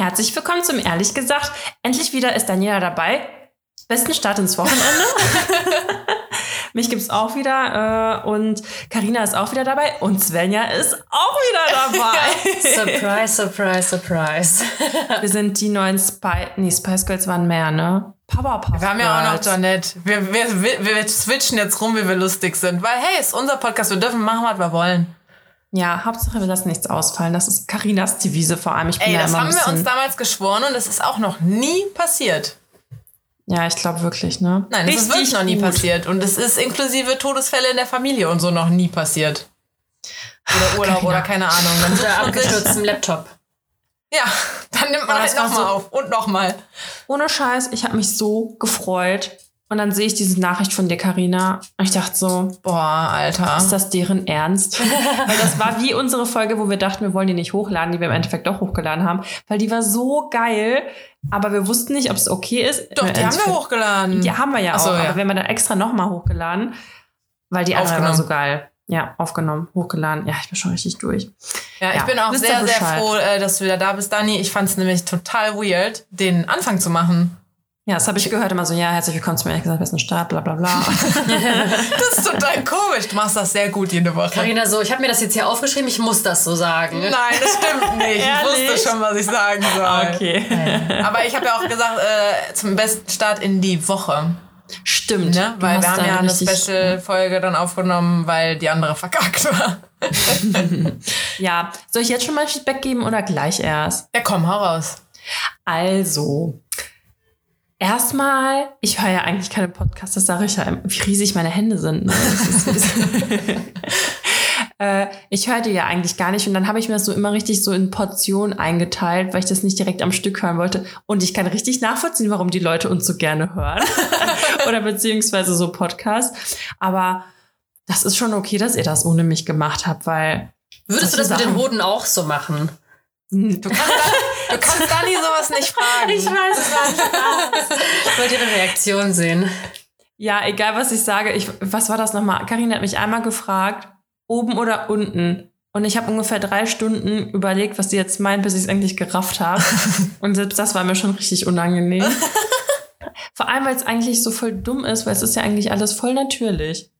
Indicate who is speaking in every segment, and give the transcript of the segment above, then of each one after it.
Speaker 1: Herzlich willkommen zum Ehrlich gesagt. Endlich wieder ist Daniela dabei. Besten Start ins Wochenende. Mich gibt's auch wieder äh, und Karina ist auch wieder dabei und Svenja ist auch wieder dabei.
Speaker 2: surprise, surprise, surprise.
Speaker 1: wir sind die neuen Spy nee, Spice Girls waren mehr, ne?
Speaker 3: Powerpuff Wir haben ja auch noch Janette. Wir, wir, wir, wir switchen jetzt rum, wie wir lustig sind, weil hey, ist unser Podcast, wir dürfen machen, was wir wollen.
Speaker 1: Ja, Hauptsache wir lassen nichts ausfallen. Das ist Karinas Devise vor allem.
Speaker 3: Ich bin Ey, das haben wir uns damals geschworen und es ist auch noch nie passiert.
Speaker 1: Ja, ich glaube wirklich, ne?
Speaker 3: Nein, das ist wirklich noch nie gut. passiert. Und es ist inklusive Todesfälle in der Familie und so noch nie passiert. Oder Urlaub Carina. oder keine Ahnung.
Speaker 2: Dann oder abgestürztem Laptop.
Speaker 3: Ja, dann nimmt man halt nochmal so auf und nochmal.
Speaker 1: Ohne Scheiß, ich habe mich so gefreut, und dann sehe ich diese Nachricht von dir, Carina. Und ich dachte so,
Speaker 3: boah, Alter.
Speaker 1: Ist das deren Ernst? weil das war wie unsere Folge, wo wir dachten, wir wollen die nicht hochladen, die wir im Endeffekt doch hochgeladen haben. Weil die war so geil, aber wir wussten nicht, ob es okay ist.
Speaker 3: Doch, die haben wir hochgeladen.
Speaker 1: Die haben wir ja so, auch. Ja. Aber wir haben dann extra nochmal hochgeladen, weil die andere war so geil. Ja, aufgenommen, hochgeladen. Ja, ich bin schon richtig durch.
Speaker 3: Ja, ich ja, bin auch sehr, sehr froh, äh, dass du wieder da bist, Dani. Ich fand es nämlich total weird, den Anfang zu machen.
Speaker 1: Ja, das habe ich gehört immer so, ja, herzlich willkommen zu mir, ehrlich gesagt, besten Start, bla bla bla.
Speaker 3: das ist total komisch. Du machst das sehr gut jede Woche.
Speaker 2: Carina, so, ich habe mir das jetzt hier aufgeschrieben, ich muss das so sagen.
Speaker 3: Nein, das stimmt nicht. ich wusste schon, was ich sagen soll. Okay. Aber ich habe ja auch gesagt, äh, zum besten Start in die Woche.
Speaker 1: Stimmt. Ne?
Speaker 3: Weil wir haben ja eine Special-Folge dann aufgenommen, weil die andere verkackt war.
Speaker 1: ja, soll ich jetzt schon mal Feedback geben oder gleich erst?
Speaker 3: Ja, komm, hau raus.
Speaker 1: Also, Erstmal, ich höre ja eigentlich keine Podcasts, das sage ich ja, wie riesig meine Hände sind. Ne? äh, ich hörte ja eigentlich gar nicht und dann habe ich mir das so immer richtig so in Portionen eingeteilt, weil ich das nicht direkt am Stück hören wollte. Und ich kann richtig nachvollziehen, warum die Leute uns so gerne hören oder beziehungsweise so Podcasts. Aber das ist schon okay, dass ihr das ohne mich gemacht habt, weil
Speaker 2: Würdest du das Sachen mit den Hoden auch so machen?
Speaker 3: Du kannst, du kannst Dani sowas nicht fragen.
Speaker 2: Ich weiß es nicht. Ich wollte ihre Reaktion sehen.
Speaker 1: Ja, egal was ich sage. Ich, was war das nochmal? Karin hat mich einmal gefragt, oben oder unten. Und ich habe ungefähr drei Stunden überlegt, was sie jetzt meint, bis ich es eigentlich gerafft habe. Und selbst das war mir schon richtig unangenehm. Vor allem, weil es eigentlich so voll dumm ist, weil es ist ja eigentlich alles voll natürlich.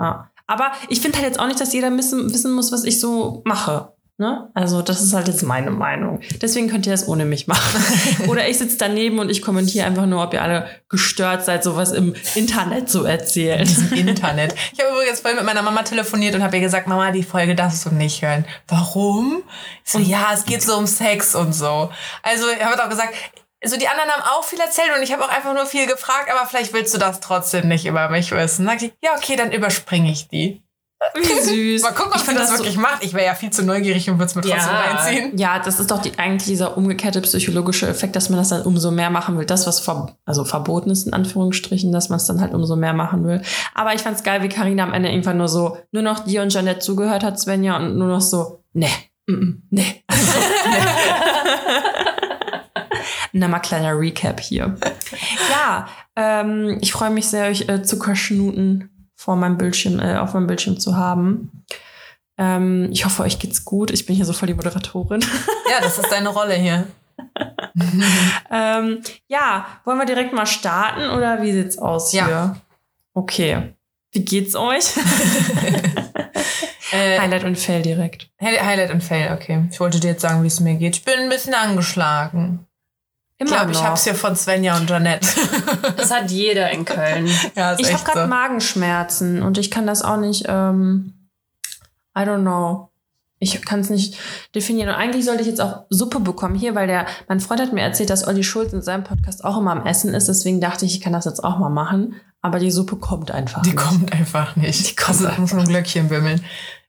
Speaker 1: Ja. Aber ich finde halt jetzt auch nicht, dass jeder wissen, wissen muss, was ich so mache. Ne? Also das ist halt jetzt meine Meinung. Deswegen könnt ihr das ohne mich machen. Oder ich sitze daneben und ich kommentiere einfach nur, ob ihr alle gestört seid, sowas im Internet zu erzählen.
Speaker 3: Im Internet. Ich habe übrigens vorhin mit meiner Mama telefoniert und habe ihr gesagt, Mama, die Folge darfst du nicht hören. Warum? So, ja, es geht so um Sex und so. Also ich habe auch gesagt, so die anderen haben auch viel erzählt und ich habe auch einfach nur viel gefragt, aber vielleicht willst du das trotzdem nicht über mich wissen. Dann ich, ja, okay, dann überspringe ich die.
Speaker 1: Wie süß.
Speaker 3: Mal gucken, ob sie das, das wirklich so macht. Ich wäre ja viel zu neugierig und würde es mir trotzdem ja. reinziehen.
Speaker 1: Ja, das ist doch die, eigentlich dieser umgekehrte psychologische Effekt, dass man das dann umso mehr machen will. Das, was ver also verboten ist, in Anführungsstrichen, dass man es dann halt umso mehr machen will. Aber ich fand's geil, wie Karina am Ende irgendwann nur so, nur noch dir und Janette zugehört hat, Svenja, und nur noch so, ne, mm, ne. Also, ne. Nochmal kleiner Recap hier. Ja, ähm, ich freue mich sehr, euch äh, zu verschnuten vor meinem Bildschirm, äh, auf meinem Bildschirm zu haben. Ähm, ich hoffe, euch geht's gut. Ich bin hier so voll die Moderatorin.
Speaker 3: Ja, das ist deine Rolle hier.
Speaker 1: ähm, ja, wollen wir direkt mal starten oder wie sieht's aus ja. hier? Okay. Wie geht's euch? äh, Highlight und Fail direkt.
Speaker 3: Highlight und Fail, okay. Ich wollte dir jetzt sagen, wie es mir geht. Ich bin ein bisschen angeschlagen. Immer ich glaube, ich habe es hier von Svenja und Janette.
Speaker 2: Das hat jeder in Köln.
Speaker 1: ja, ich habe gerade so. Magenschmerzen und ich kann das auch nicht, ähm, I don't know. Ich kann es nicht definieren. Und eigentlich sollte ich jetzt auch Suppe bekommen hier, weil der, mein Freund hat mir erzählt, dass Olli Schulz in seinem Podcast auch immer am Essen ist. Deswegen dachte ich, ich kann das jetzt auch mal machen. Aber die Suppe kommt einfach
Speaker 3: die nicht. Die kommt einfach nicht. Die kommt also, muss ein Glöckchen bimmeln.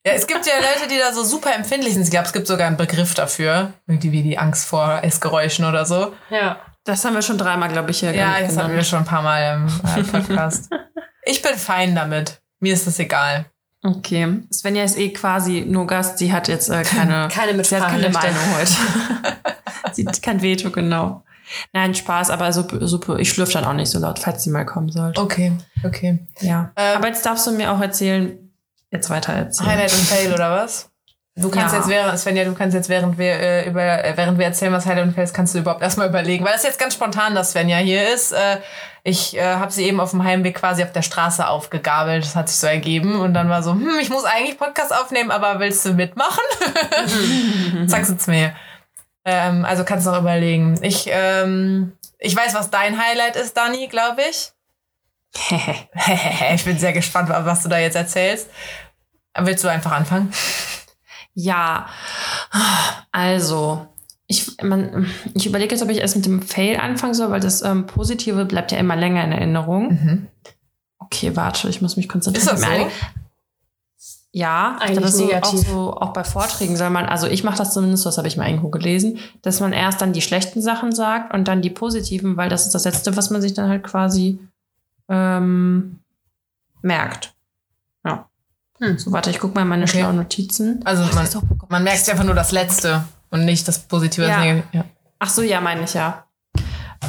Speaker 3: Ja, es gibt ja Leute, die da so super empfindlich sind. Ich glaube, es gibt sogar einen Begriff dafür. Irgendwie wie die Angst vor Essgeräuschen oder so.
Speaker 1: Ja. Das haben wir schon dreimal, glaube ich, hier
Speaker 3: Ja, das haben wir schon ein paar Mal im äh, Podcast. ich bin fein damit. Mir ist das egal.
Speaker 1: Okay. Svenja ist eh quasi nur Gast. Sie hat jetzt äh, keine,
Speaker 2: keine,
Speaker 1: sie hat keine Meinung heute. sie hat kein Veto, genau. Nein, Spaß, aber Suppe, Suppe ich schlürfe dann auch nicht so laut, falls sie mal kommen sollte.
Speaker 3: Okay, okay.
Speaker 1: Ja. Ähm, aber jetzt darfst du mir auch erzählen, jetzt weiter erzählen.
Speaker 3: Highlight und Fail oder was? Du kannst
Speaker 1: Ja.
Speaker 3: jetzt während, Svenja, du kannst jetzt während wir äh, über äh, während wir erzählen, was Highlight und Fail ist, kannst du überhaupt erstmal überlegen, weil das jetzt ganz spontan, dass Svenja hier ist. Äh, ich äh, habe sie eben auf dem Heimweg quasi auf der Straße aufgegabelt. Das hat sich so ergeben und dann war so, hm, ich muss eigentlich Podcast aufnehmen, aber willst du mitmachen? Sag's jetzt mir. Ähm, also kannst du noch überlegen. Ich ähm, ich weiß, was dein Highlight ist, Dani, glaube ich. ich bin sehr gespannt, was du da jetzt erzählst. Willst du einfach anfangen?
Speaker 1: Ja, also, ich, man, ich überlege jetzt, ob ich erst mit dem Fail anfangen soll, weil das ähm, Positive bleibt ja immer länger in Erinnerung. Okay, warte, ich muss mich konzentrieren.
Speaker 3: Ist das so?
Speaker 1: Ja,
Speaker 2: Eigentlich
Speaker 1: das ist so, auch,
Speaker 2: negativ.
Speaker 1: so, auch bei Vorträgen soll man, also ich mache das zumindest, das habe ich mal irgendwo gelesen, dass man erst dann die schlechten Sachen sagt und dann die positiven, weil das ist das Letzte, was man sich dann halt quasi ähm, merkt. Ja.
Speaker 2: Hm.
Speaker 1: So, warte, ich gucke mal in meine
Speaker 3: Okay.
Speaker 1: schlauen Notizen.
Speaker 3: Also man,
Speaker 1: das
Speaker 3: man merkt einfach nur das Letzte und nicht das Positive. Das
Speaker 1: Ja.
Speaker 3: Negative. Ja.
Speaker 1: Ach so, ja, meine ich ja.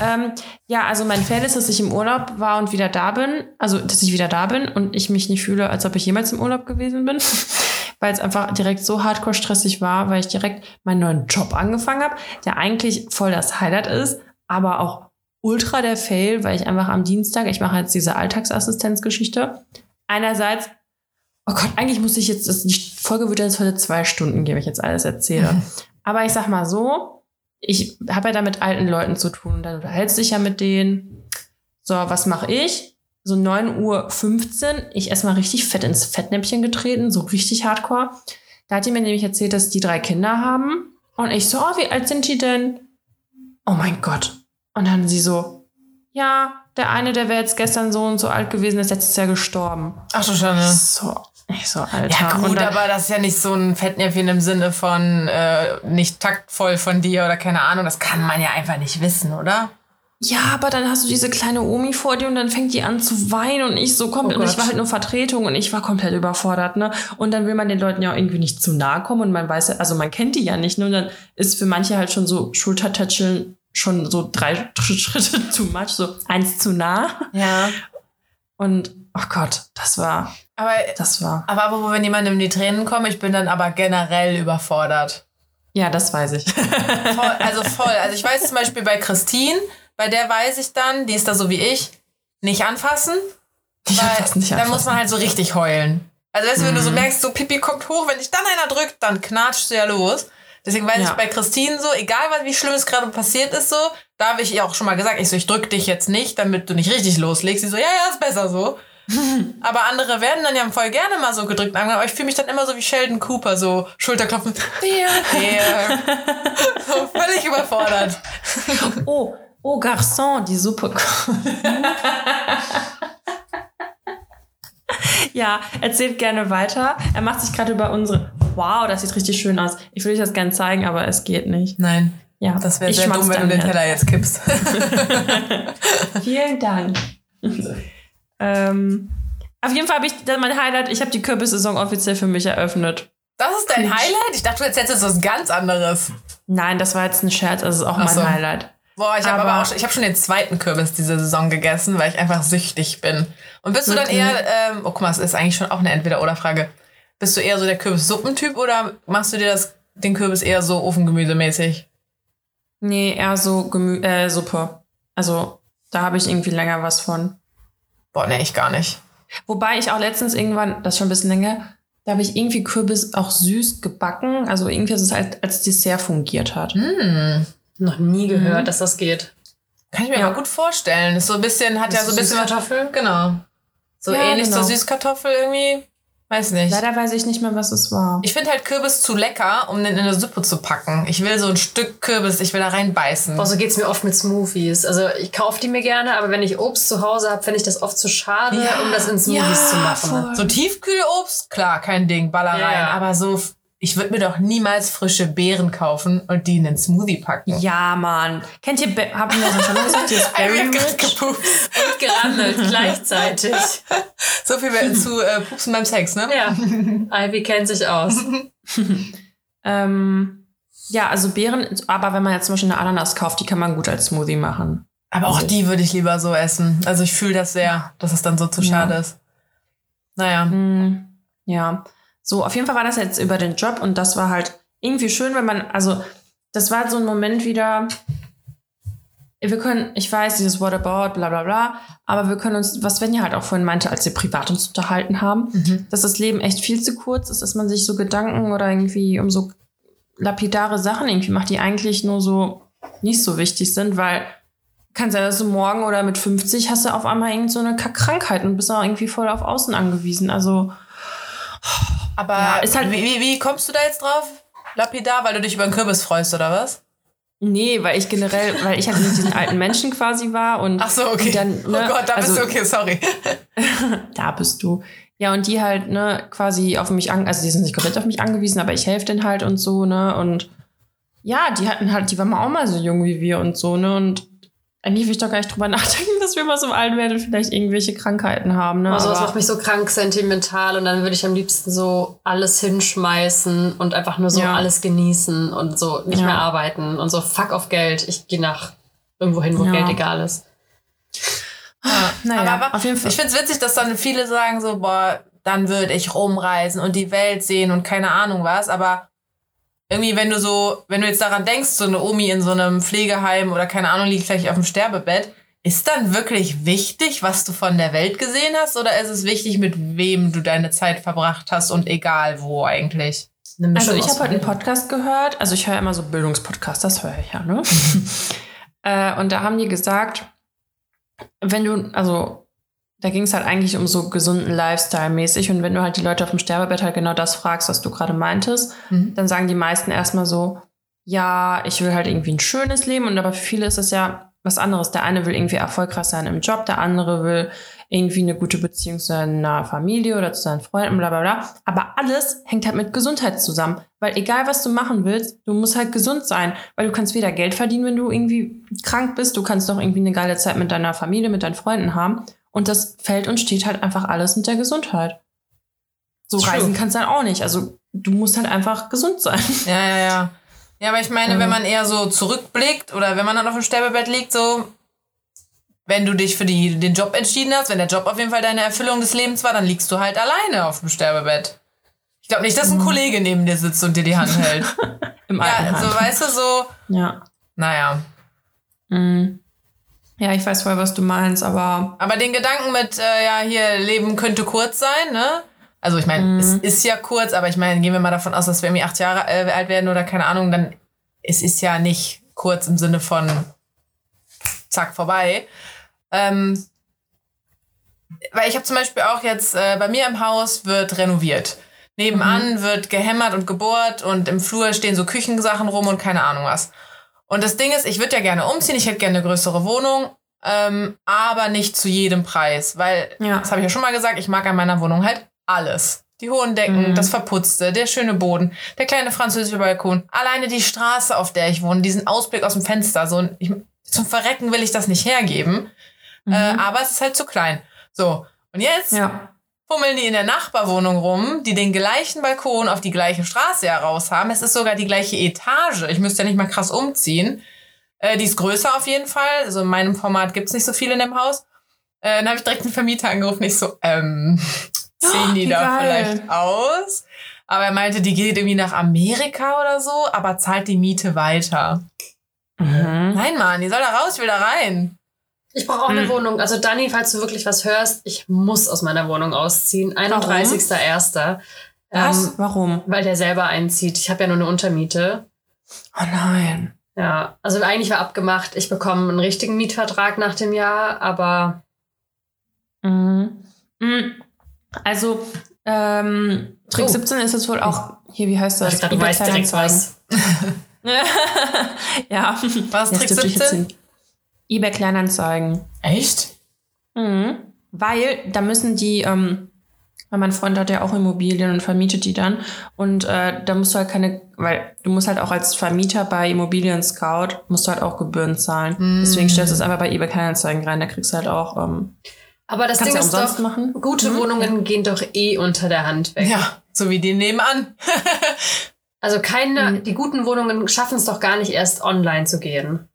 Speaker 1: Ähm, ja, also mein Fail ist, dass ich im Urlaub war und wieder da bin. Also, dass ich wieder da bin und ich mich nicht fühle, als ob ich jemals im Urlaub gewesen bin. weil es einfach direkt so hardcore stressig war, weil ich direkt meinen neuen Job angefangen habe, der eigentlich voll das Highlight ist, aber auch ultra der Fail, weil ich einfach am Dienstag, ich mache jetzt diese Alltagsassistenzgeschichte. Einerseits, oh Gott, eigentlich muss ich jetzt, das, die Folge wird jetzt heute zwei Stunden gehen, wenn ich jetzt alles erzähle. Aber ich sag mal so, ich habe ja da mit alten Leuten zu tun. Dann unterhältst du dich ja mit denen. So, was mache ich? So 9.15 Uhr, ich erstmal richtig fett ins Fettnäpfchen getreten, so richtig hardcore. Da hat die mir nämlich erzählt, dass die drei Kinder haben. Und ich so, oh, wie alt sind die denn? Oh mein Gott. Und dann sie so, ja, der eine, der wäre jetzt gestern so und so alt gewesen, ist letztes Jahr gestorben.
Speaker 3: Ach du Schande.
Speaker 1: So, ich so, Alter.
Speaker 3: Ja gut,
Speaker 1: dann-
Speaker 3: aber das ist ja nicht so ein Fettnäpfchen im Sinne von äh, nicht taktvoll von dir oder keine Ahnung. Das kann man ja einfach nicht wissen, oder?
Speaker 1: Ja, aber dann hast du diese kleine Omi vor dir und dann fängt die an zu weinen und ich so komplett,
Speaker 3: Oh
Speaker 1: und ich war halt nur Vertretung und ich war komplett überfordert, ne? Und dann will man den Leuten ja auch irgendwie nicht zu nahe kommen und man weiß ja, also man kennt die ja nicht, ne? Und dann ist für manche halt schon so Schultertätscheln schon so drei Schritte too much, so eins zu nah.
Speaker 3: Ja.
Speaker 1: Und, oh Gott, das war,
Speaker 3: Aber,
Speaker 1: das war,
Speaker 3: aber, aber wenn jemandem die Tränen kommen, ich bin dann aber generell überfordert.
Speaker 1: ja, das weiß ich.
Speaker 3: Voll, also voll. Also ich weiß zum Beispiel bei Christine, bei der weiß ich dann, die ist da so wie ich, nicht anfassen.
Speaker 1: Ich
Speaker 3: Weil
Speaker 1: nicht
Speaker 3: dann
Speaker 1: anfassen.
Speaker 3: muss man halt so richtig heulen. Also weißt du, wenn du
Speaker 1: Mhm.
Speaker 3: so merkst, so Pipi kommt hoch, wenn dich dann einer drückt, dann knatscht du ja los. Deswegen weiß
Speaker 1: Ja.
Speaker 3: ich bei Christine so, egal was, wie schlimm es gerade passiert ist, so, da habe ich ihr auch schon mal gesagt, ich so, ich drück dich jetzt nicht, damit du nicht richtig loslegst. Sie so, ja, ja, ist besser so. Aber andere werden dann ja voll gerne mal so gedrückt. Aber ich fühle mich dann immer so wie Sheldon Cooper, so Schulterklopfen. There, there. so völlig überfordert.
Speaker 1: Oh, oh Garçon, die Suppe. ja, erzählt gerne weiter. Er macht sich gerade über unsere. Wow, das sieht richtig schön aus. Ich will euch das gerne zeigen, aber es geht nicht.
Speaker 3: Nein,
Speaker 1: Ja,
Speaker 3: das wäre sehr dumm, wenn du den. Teller jetzt kippst.
Speaker 1: Vielen Dank. ähm, auf jeden Fall habe ich mein Highlight. Ich habe die Kürbissaison offiziell für mich eröffnet.
Speaker 3: Das ist dein Highlight? Ich dachte, du erzählst jetzt was ganz anderes.
Speaker 1: Nein, das war jetzt ein Scherz. Das ist auch
Speaker 3: Ach
Speaker 1: mein
Speaker 3: so.
Speaker 1: Highlight.
Speaker 3: Boah, ich habe
Speaker 1: Aber-
Speaker 3: aber auch schon, ich habe schon den zweiten Kürbis diese Saison gegessen, weil ich einfach süchtig bin. Und bist du dann eher, ähm, oh guck mal, es ist eigentlich schon auch eine Entweder-Oder-Frage. Bist du eher so der Kürbissuppentyp oder machst du dir das, den Kürbis eher so ofengemüsemäßig?
Speaker 1: Nee, eher so Gemü äh, Suppe. Also da habe ich irgendwie länger was von.
Speaker 3: Boah, nee, ich gar nicht.
Speaker 1: Wobei ich auch letztens irgendwann, das ist schon ein bisschen länger, da habe ich irgendwie Kürbis auch süß gebacken. Also irgendwie, dass es halt als Dessert fungiert hat.
Speaker 3: Hm.
Speaker 2: Noch nie gehört,
Speaker 1: Mhm.
Speaker 2: dass das geht.
Speaker 3: Kann ich mir
Speaker 1: Ja.
Speaker 3: aber gut vorstellen. Ist so ein bisschen, hat ja so ein bisschen.
Speaker 2: Süßkartoffel?
Speaker 3: Genau. So
Speaker 1: Ja,
Speaker 3: ähnlich
Speaker 1: genau.
Speaker 3: zur Süßkartoffel irgendwie. Weiß nicht.
Speaker 1: Leider weiß ich nicht mehr, was es war.
Speaker 3: Ich finde halt Kürbis zu lecker, um den in eine Suppe zu packen. Ich will so ein Stück Kürbis, ich will da reinbeißen.
Speaker 2: Boah, so geht's mir oft mit Smoothies. Also ich kaufe die mir gerne, aber wenn ich Obst zu Hause habe, finde ich das oft zu schade,
Speaker 3: Ja.
Speaker 2: um das in Smoothies zu machen.
Speaker 1: voll.
Speaker 3: So Tiefkühlobst, klar, kein Ding, baller
Speaker 2: Ja,
Speaker 3: rein.
Speaker 2: ja.
Speaker 3: Aber so, ich würde mir doch niemals frische Beeren kaufen und die in den Smoothie packen.
Speaker 1: Ja, Mann. Kennt ihr, Be- haben wir das schon mal gesagt, dieses
Speaker 3: Ey,
Speaker 1: Berry
Speaker 3: gepupst.
Speaker 2: Und gerandelt gleichzeitig.
Speaker 3: So viel mehr zu äh, Pupsen beim Sex, ne?
Speaker 2: Ja, Ivy kennt sich aus.
Speaker 1: Ähm, ja, also Beeren, aber wenn man jetzt zum Beispiel eine Ananas kauft, die kann man gut als Smoothie machen.
Speaker 3: Aber auch die würde ich lieber so essen. Also ich fühle das sehr, dass es dann so zu
Speaker 1: Ja.
Speaker 3: schade ist. Naja.
Speaker 1: Hm, ja. So, auf jeden Fall war das jetzt über den Job und das war halt irgendwie schön, wenn man, also das war so ein Moment wieder, wir können, ich weiß, dieses What about, bla bla bla, aber wir können uns, was Svenja halt auch vorhin meinte, als wir privat uns unterhalten haben,
Speaker 3: Mhm.
Speaker 1: dass das Leben echt viel zu kurz ist, dass man sich so Gedanken oder irgendwie um so lapidare Sachen irgendwie macht, die eigentlich nur so nicht so wichtig sind, weil kann sein, dass du morgen oder mit 50 hast du auf einmal irgend so eine Kackkrankheit und bist auch irgendwie voll auf Außen angewiesen. Also,
Speaker 3: Aber
Speaker 1: Ja, ist halt-
Speaker 3: wie, wie, wie kommst du da jetzt drauf? Lapidar, weil du dich über einen Kürbis freust, oder was?
Speaker 1: nee, weil ich generell, weil ich halt mit diesen alten Menschen quasi war und
Speaker 3: Ach so, okay.
Speaker 1: dann,
Speaker 3: oh
Speaker 1: ne,
Speaker 3: Gott, da
Speaker 1: also,
Speaker 3: bist du okay, sorry.
Speaker 1: da bist du. Ja, und die halt, ne, quasi auf mich an, also die sind nicht komplett auf mich angewiesen, aber ich helfe denen halt und so, ne, und ja, die hatten halt, die waren mal auch mal so jung wie wir und so, ne, und eigentlich will ich doch gar nicht drüber nachdenken, dass wir mal so alt werden und vielleicht irgendwelche Krankheiten haben, ne.
Speaker 2: Also das macht mich so krank sentimental und dann würde ich am liebsten so alles hinschmeißen und einfach nur so
Speaker 1: Ja.
Speaker 2: alles genießen und so nicht
Speaker 1: Ja.
Speaker 2: mehr arbeiten und so fuck auf Geld. Ich gehe nach irgendwo hin, wo
Speaker 1: Ja.
Speaker 2: Geld egal ist.
Speaker 1: naja,
Speaker 3: aber, aber
Speaker 1: auf jeden Fall.
Speaker 3: ich finde es witzig, dass dann viele sagen so, boah, dann würde ich rumreisen und die Welt sehen und keine Ahnung was, aber irgendwie, wenn du so, wenn du jetzt daran denkst, so eine Omi in so einem Pflegeheim oder keine Ahnung, liegt gleich auf dem Sterbebett, ist dann wirklich wichtig, was du von der Welt gesehen hast oder ist es wichtig, mit wem du deine Zeit verbracht hast und egal wo eigentlich?
Speaker 1: Also ich habe heute einen. Podcast gehört, also ich höre immer so Bildungspodcasts, das höre ich ja, ne? äh, und da haben die gesagt, wenn du, also da ging es halt eigentlich um so gesunden Lifestyle mäßig und wenn du halt die Leute auf dem Sterbebett halt genau das fragst, was du gerade meintest,
Speaker 3: Mhm.
Speaker 1: dann sagen die meisten erstmal so, ja, ich will halt irgendwie ein schönes Leben und aber für viele ist es ja was anderes. Der eine will irgendwie erfolgreich sein im Job, der andere will irgendwie eine gute Beziehung zu seiner Familie oder zu seinen Freunden, bla bla bla. Aber alles hängt halt mit Gesundheit zusammen. Weil egal, was du machen willst, du musst halt gesund sein. Weil du kannst weder Geld verdienen, wenn du irgendwie krank bist, du kannst doch irgendwie eine geile Zeit mit deiner Familie, mit deinen Freunden haben. Und das fällt und steht halt einfach alles mit der Gesundheit. So
Speaker 2: True.
Speaker 1: reisen kannst du halt auch nicht. Also du musst halt einfach gesund sein.
Speaker 3: Ja, ja, ja. Ja, aber ich meine,
Speaker 1: Mhm.
Speaker 3: wenn man eher so zurückblickt oder wenn man dann auf dem Sterbebett liegt, so, wenn du dich für die, den Job entschieden hast, wenn der Job auf jeden Fall deine Erfüllung des Lebens war, dann liegst du halt alleine auf dem Sterbebett. Ich glaube nicht, dass ein Kollege neben dir sitzt und dir die Hand hält.
Speaker 1: Im
Speaker 3: ja, so weißt du, so,
Speaker 1: Ja.
Speaker 3: naja.
Speaker 1: Mhm. Ja, ich weiß voll, was du meinst, aber
Speaker 3: Aber den Gedanken mit, äh, ja, hier, Leben könnte kurz sein, ne? Also ich meine, es ist ja kurz, aber ich meine, gehen wir mal davon aus, dass wir irgendwie acht Jahre äh, alt werden oder keine Ahnung, dann es ist ja nicht kurz im Sinne von zack, vorbei. Ähm, weil ich habe zum Beispiel auch jetzt, äh, bei mir im Haus wird renoviert. Nebenan wird gehämmert und gebohrt und im Flur stehen so Küchensachen rum und keine Ahnung was. Und das Ding ist, ich würde ja gerne umziehen, ich hätte gerne eine größere Wohnung, ähm, aber nicht zu jedem Preis, weil,
Speaker 1: Ja.
Speaker 3: das habe ich ja schon mal gesagt, ich mag an meiner Wohnung halt alles. Die hohen Decken,
Speaker 1: Mhm.
Speaker 3: das Verputzte, der schöne Boden, der kleine französische Balkon, alleine die Straße, auf der ich wohne, diesen Ausblick aus dem Fenster, so ich, zum Verrecken will ich das nicht hergeben, äh, aber es ist halt zu klein. So, und jetzt
Speaker 1: ja.
Speaker 3: Fummeln die in der Nachbarwohnung rum, die den gleichen Balkon auf die gleiche Straße heraus haben. Es ist sogar die gleiche Etage. Ich müsste ja nicht mal krass umziehen. Äh, die ist größer auf jeden Fall. Also in meinem Format gibt's nicht so viel in dem Haus. Äh, dann habe ich direkt einen Vermieter angerufen. Ich so, ähm, ziehen die
Speaker 1: wie
Speaker 3: da
Speaker 1: geil.
Speaker 3: vielleicht aus? Aber er meinte, die geht irgendwie nach Amerika oder so, aber zahlt die Miete weiter.
Speaker 1: Mhm.
Speaker 3: Nein, Mann, die soll da raus, ich will da rein.
Speaker 2: Ich brauche auch eine
Speaker 1: Mhm.
Speaker 2: Wohnung. Also Dani, falls du wirklich was hörst, ich muss aus meiner Wohnung ausziehen. 31.01.
Speaker 1: Was?
Speaker 2: Ähm,
Speaker 1: Warum?
Speaker 2: weil der selber einzieht. Ich habe ja nur eine Untermiete.
Speaker 1: Oh nein.
Speaker 2: Ja, also eigentlich war abgemacht, ich bekomme einen richtigen Mietvertrag nach dem Jahr, aber
Speaker 1: Mhm. Mhm. Also, ähm, Trick
Speaker 2: Oh.
Speaker 1: 17 ist jetzt wohl auch, hier, wie heißt das?
Speaker 2: ich dachte, du weißt direkt was.
Speaker 1: ja.
Speaker 3: Was,
Speaker 1: Ja,
Speaker 3: Trick
Speaker 1: das dürfte ich jetzt
Speaker 3: 17?
Speaker 1: eBay Kleinanzeigen.
Speaker 3: Echt?
Speaker 1: Mhm. Weil da müssen die, ähm, weil mein Freund hat ja auch Immobilien und vermietet die dann. Und äh, da musst du halt keine, weil du musst halt auch als Vermieter bei Immobilien Scout, musst du halt auch Gebühren zahlen.
Speaker 3: Mm.
Speaker 1: Deswegen stellst du es einfach bei eBay Kleinanzeigen rein. Da kriegst du halt auch, ähm,
Speaker 2: Aber das Ding
Speaker 1: du
Speaker 2: ist doch,
Speaker 1: machen.
Speaker 2: gute
Speaker 1: Mhm.
Speaker 2: Wohnungen gehen doch eh unter der Hand weg.
Speaker 3: Ja, so wie die nebenan.
Speaker 2: Also keine,
Speaker 1: Mhm.
Speaker 2: die guten Wohnungen schaffen es doch gar nicht erst online zu gehen.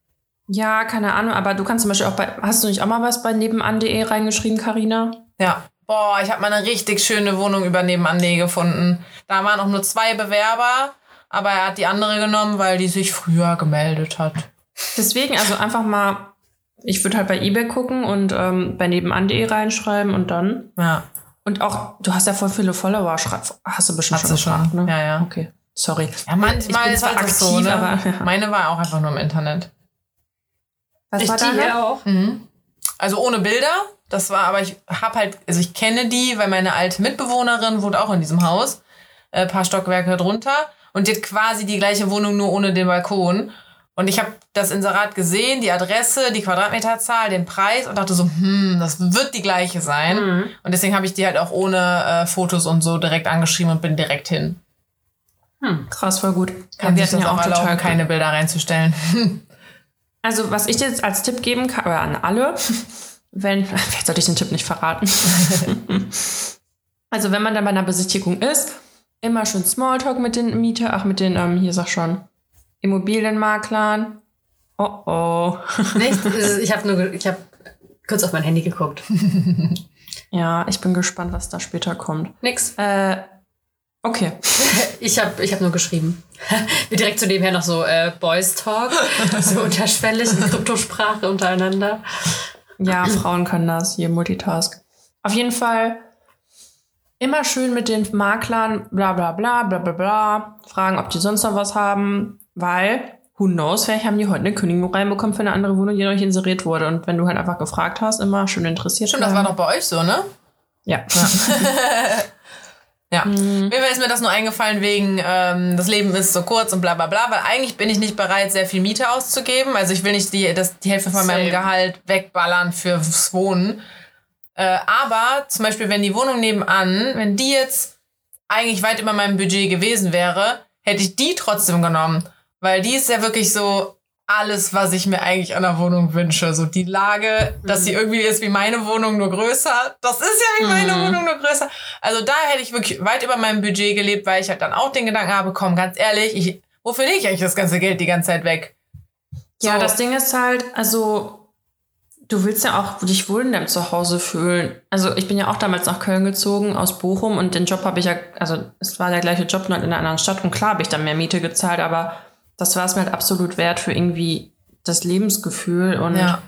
Speaker 1: Ja, keine Ahnung, aber du kannst zum Beispiel auch bei, hast du nicht auch mal was bei nebenan.de reingeschrieben, Karina?
Speaker 3: Ja, Boah, ich habe mal eine richtig schöne Wohnung über Nebenanlee gefunden. Da waren auch nur zwei Bewerber, aber er hat die andere genommen, weil die sich früher gemeldet hat.
Speaker 1: Deswegen, also einfach mal, ich würde halt bei eBay gucken und ähm, bei nebenan.de reinschreiben und dann.
Speaker 3: Ja.
Speaker 1: Und auch, du hast ja voll viele Follower, hast du bestimmt
Speaker 3: Hat
Speaker 1: schon gefragt, ne?
Speaker 3: Ja, ja.
Speaker 1: Okay, sorry.
Speaker 3: Ja, manchmal ist
Speaker 1: zwar
Speaker 3: halt so, ne?
Speaker 1: aber- ja.
Speaker 3: Meine war auch einfach nur im Internet.
Speaker 1: Was
Speaker 2: Ich
Speaker 1: war
Speaker 2: die
Speaker 1: da?
Speaker 2: hier auch.
Speaker 3: Also ohne Bilder. Das war, aber ich hab halt, also ich kenne die, weil meine alte Mitbewohnerin wohnt auch in diesem Haus, äh, paar Stockwerke drunter. Und die hat quasi die gleiche Wohnung, nur ohne den Balkon. Und ich habe das Inserat gesehen, die Adresse, die Quadratmeterzahl, den Preis und dachte so, hm, das wird die gleiche sein.
Speaker 1: Mhm.
Speaker 3: Und deswegen habe ich die halt auch ohne äh, Fotos und so direkt angeschrieben und bin direkt hin.
Speaker 1: Krass, voll gut.
Speaker 3: Kann
Speaker 1: wir
Speaker 3: sich das auch erlauben, keine Bilder reinzustellen.
Speaker 1: Also, was ich dir jetzt als Tipp geben kann, oder an alle, wenn, vielleicht sollte ich den Tipp nicht verraten. also, wenn man dann bei einer Besichtigung ist, immer schön Smalltalk mit den Mieter, ach, mit den, ähm, hier sag schon, Immobilienmaklern. Oh oh.
Speaker 2: Nicht? Ich habe nur, ich habe kurz auf mein Handy geguckt.
Speaker 1: ja, ich bin gespannt, was da später kommt.
Speaker 2: Nix.
Speaker 1: Äh, okay.
Speaker 2: Ich habe ich hab nur geschrieben. Wir direkt zu dem her noch so äh, Boys Talk, so unterschwellig in Kryptosprache untereinander.
Speaker 1: Ja, Frauen können das, hier Multitask. Auf jeden Fall immer schön mit den Maklern, bla bla bla, bla bla bla, fragen, ob die sonst noch was haben, weil, who knows, vielleicht haben die heute eine Kündigung reinbekommen für eine andere Wohnung, die noch nicht inseriert wurde. Und wenn du halt einfach gefragt hast, immer schön interessiert.
Speaker 3: Stimmt, das war doch bei euch so, ne?
Speaker 1: Ja.
Speaker 3: Ja. Mir ist mir das nur eingefallen wegen, ähm, das Leben ist so kurz und bla bla bla, weil eigentlich bin ich nicht bereit, sehr viel Miete auszugeben. Also ich will nicht die, das, die Hälfte von meinem
Speaker 2: Same.
Speaker 3: Gehalt wegballern fürs Wohnen. Äh, aber zum Beispiel, wenn die Wohnung nebenan, wenn die jetzt eigentlich weit über meinem Budget gewesen wäre, hätte ich die trotzdem genommen. Weil die ist ja wirklich so alles, was ich mir eigentlich an der Wohnung wünsche. So die Lage, dass sie irgendwie ist wie meine Wohnung, nur größer. Das ist ja wie meine Wohnung, nur größer. Also da hätte ich wirklich weit über meinem Budget gelebt, weil ich halt dann auch den Gedanken habe, komm, ganz ehrlich, ich, wofür lege ich eigentlich das ganze Geld die ganze Zeit weg?
Speaker 1: Ja,
Speaker 3: So.
Speaker 1: das Ding ist halt, also du willst ja auch dich wohl in deinem Zuhause fühlen. Also ich bin ja auch damals nach Köln gezogen aus Bochum und den Job habe ich ja, also es war der gleiche Job nur in einer anderen Stadt und klar habe ich dann mehr Miete gezahlt, aber das war es mir halt absolut wert für irgendwie das Lebensgefühl und
Speaker 3: Ja.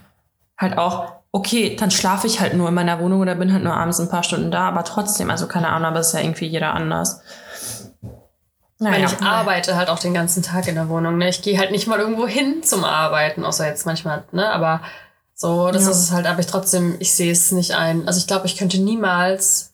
Speaker 1: halt auch, okay, dann schlafe ich halt nur in meiner Wohnung oder bin halt nur abends ein paar Stunden da, aber trotzdem, also keine Ahnung, aber es ist ja irgendwie jeder anders.
Speaker 2: Weil ich arbeite halt auch den ganzen Tag in der Wohnung. Ne? Ich gehe halt nicht mal irgendwo hin zum Arbeiten, außer jetzt manchmal, ne? Aber so, das
Speaker 1: Ja.
Speaker 2: ist es halt, aber ich trotzdem, ich sehe es nicht ein. Also ich glaube, ich könnte niemals.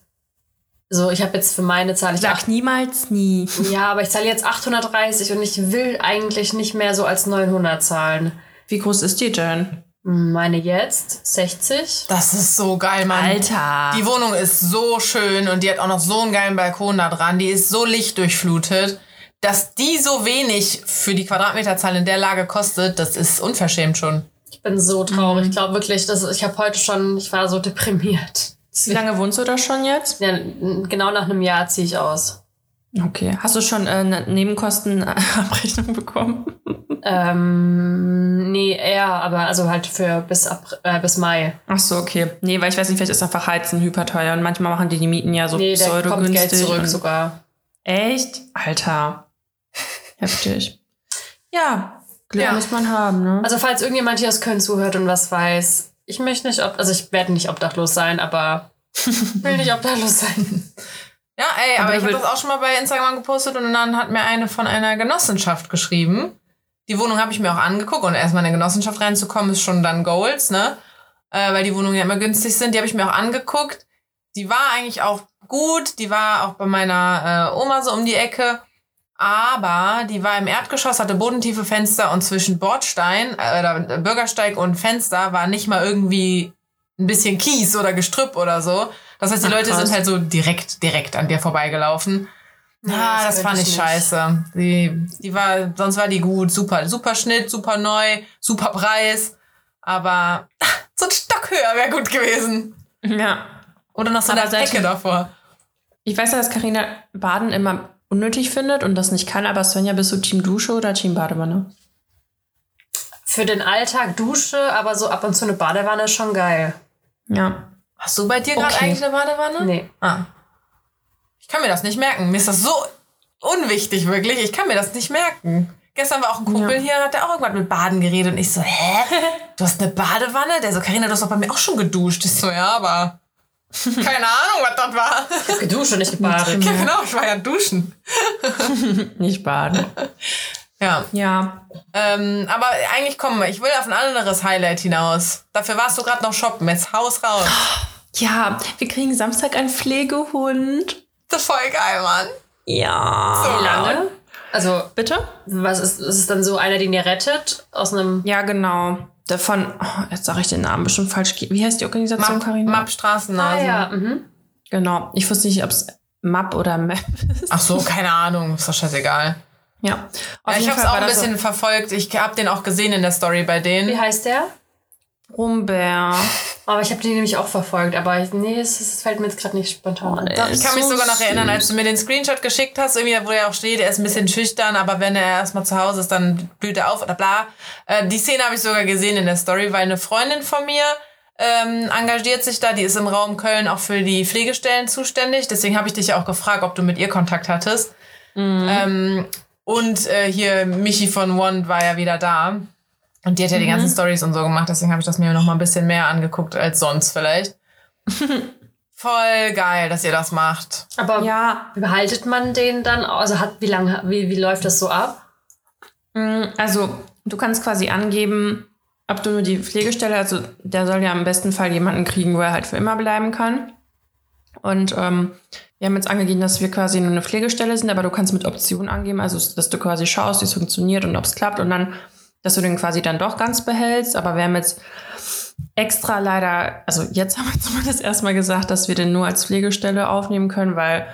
Speaker 2: So, ich habe jetzt für meine Zahl, ich
Speaker 1: Sag niemals nie.
Speaker 2: ja, aber ich zahle jetzt 830 und ich will eigentlich nicht mehr so als 900 zahlen.
Speaker 1: Wie groß ist die denn?
Speaker 2: Meine jetzt 60.
Speaker 3: Das ist so geil, Mann.
Speaker 1: Alter.
Speaker 3: Die Wohnung ist so schön und die hat auch noch so einen geilen Balkon da dran. Die ist so lichtdurchflutet. Dass die so wenig für die Quadratmeterzahl in der Lage kostet, das ist unverschämt schon.
Speaker 2: Ich bin so traurig. Ich glaube wirklich, dass ich habe heute schon, ich war so deprimiert.
Speaker 1: Wie lange wohnst du da schon jetzt?
Speaker 2: Ja, genau nach einem Jahr ziehe ich aus.
Speaker 1: Okay. Hast du schon äh, eine Nebenkostenabrechnung bekommen?
Speaker 2: Ähm, nee, eher, aber also halt für bis, April, äh, bis Mai.
Speaker 1: Ach so, okay. Nee, weil ich weiß nicht, vielleicht ist einfach Heizen hyperteuer und manchmal machen die die Mieten ja so
Speaker 2: Nee, der kommt. Geld zurück sogar.
Speaker 1: Echt? Alter. Heftig. Ja, Glück
Speaker 3: Ja.
Speaker 1: muss man haben, ne?
Speaker 2: Also falls irgendjemand hier aus Köln zuhört und was weiß, ich möchte nicht, ob, also ich werde nicht obdachlos sein, aber will nicht obdachlos sein.
Speaker 3: Ja, ey, aber,
Speaker 1: Aber
Speaker 3: ich habe das auch schon mal bei Instagram gepostet und dann hat mir eine von einer Genossenschaft geschrieben. Die Wohnung habe ich mir auch angeguckt und erstmal in eine Genossenschaft reinzukommen ist schon dann Goals, ne? Äh, weil die Wohnungen ja immer günstig sind. Die habe ich mir auch angeguckt. Die war eigentlich auch gut. Die war auch bei meiner äh, Oma so um die Ecke. Aber die war im Erdgeschoss, hatte bodentiefe Fenster und zwischen Bordstein, äh, oder Bürgersteig und Fenster war nicht mal irgendwie ein bisschen Kies oder Gestrüpp oder so. Das heißt, die
Speaker 1: Ach,
Speaker 3: Leute
Speaker 1: krass.
Speaker 3: sind halt so direkt, direkt an dir vorbeigelaufen.
Speaker 2: Nee,
Speaker 3: ah,
Speaker 2: das
Speaker 3: fand
Speaker 2: ich nicht.
Speaker 3: scheiße. Die, die war, sonst war die gut, super, super Schnitt, super neu, super Preis. Aber so ein Stock höher wäre gut gewesen.
Speaker 1: ja.
Speaker 3: Oder noch so eine Ecke davor.
Speaker 1: Ich weiß ja, dass Karina Baden immer unnötig findet und das nicht kann, aber Svenja, bist du Team Dusche oder Team Badewanne?
Speaker 2: Für den Alltag Dusche, aber so ab und zu eine Badewanne ist schon geil.
Speaker 1: Ja.
Speaker 3: Hast du bei dir gerade
Speaker 1: Okay.
Speaker 3: eigentlich eine Badewanne?
Speaker 2: Nee.
Speaker 3: Ah. Ich kann mir das nicht merken. Mir ist das so unwichtig, wirklich. Ich kann mir das nicht merken. Gestern war auch ein Kumpel
Speaker 1: Ja.
Speaker 3: hier, hat der auch irgendwann mit Baden geredet. Und ich so, hä? Du hast eine Badewanne? Der so, Carina, du hast doch bei mir auch schon geduscht. Ich so, ja, aber keine Ahnung, was das war.
Speaker 2: Geduscht und nicht gebadet.
Speaker 3: genau, ich war ja duschen.
Speaker 1: Nicht baden.
Speaker 3: Ja.
Speaker 1: Ja.
Speaker 3: Ähm, aber eigentlich komm, ich will auf ein anderes Highlight hinaus. Dafür warst du gerade noch shoppen. Jetzt haus raus.
Speaker 1: Ja, wir kriegen Samstag einen Pflegehund.
Speaker 3: Das voll geil, Mann.
Speaker 1: Ja.
Speaker 3: So
Speaker 2: Wie lange? Also,
Speaker 1: Bitte?
Speaker 2: was ist, ist es dann so einer, den ihr rettet? Aus einem.
Speaker 1: Ja, genau. Davon, oh, jetzt sage ich den Namen bestimmt falsch. Wie heißt die Organisation,
Speaker 3: Map,
Speaker 1: Carina?
Speaker 3: Map Straßennasen.
Speaker 2: Ah, ja. Mhm.
Speaker 1: Genau. Ich wusste nicht, ob es Map oder Map ist.
Speaker 3: Ach so, keine Ahnung. Ist doch scheißegal.
Speaker 1: Ja.
Speaker 3: Ja, ich habe es auch ein bisschen verfolgt. Ich habe den auch gesehen in der Story bei
Speaker 2: Wie
Speaker 3: denen.
Speaker 2: heißt der?
Speaker 1: Brummbär.
Speaker 2: Aber ich habe den nämlich auch verfolgt, aber ich, nee, es, es fällt mir jetzt gerade nicht spontan ein.
Speaker 1: der
Speaker 3: Ich kann mich
Speaker 1: so
Speaker 3: sogar noch erinnern, als du mir den Screenshot geschickt hast, irgendwie, wo er auch steht, er ist ein bisschen schüchtern, aber wenn er erstmal zu Hause ist, dann blüht er auf oder bla. Äh, die Szene habe ich sogar gesehen in der Story, weil eine Freundin von mir ähm, engagiert sich da, die ist im Raum Köln auch für die Pflegestellen zuständig. Deswegen habe ich dich ja auch gefragt, ob du mit ihr Kontakt hattest. Ähm, und äh, hier Michi von One war ja wieder da. Und die hat ja die ganzen Stories und so gemacht, deswegen habe ich das mir noch mal ein bisschen mehr angeguckt als sonst vielleicht. Voll geil, dass ihr das macht.
Speaker 2: Aber
Speaker 1: Ja,
Speaker 2: behaltet man den dann? Also hat wie lange, wie, wie läuft das so ab?
Speaker 1: Mm, Also, du kannst quasi angeben, ob du nur die Pflegestelle, also der soll ja im besten Fall jemanden kriegen, wo er halt für immer bleiben kann. Und ähm, wir haben jetzt angegeben, dass wir quasi nur eine Pflegestelle sind, aber du kannst mit Optionen angeben, also dass du quasi schaust, wie es funktioniert und ob es klappt und dann, dass du den quasi dann doch ganz behältst. Aber wir haben jetzt extra leider, also jetzt haben wir zumindest erstmal gesagt, dass wir den nur als Pflegestelle aufnehmen können, weil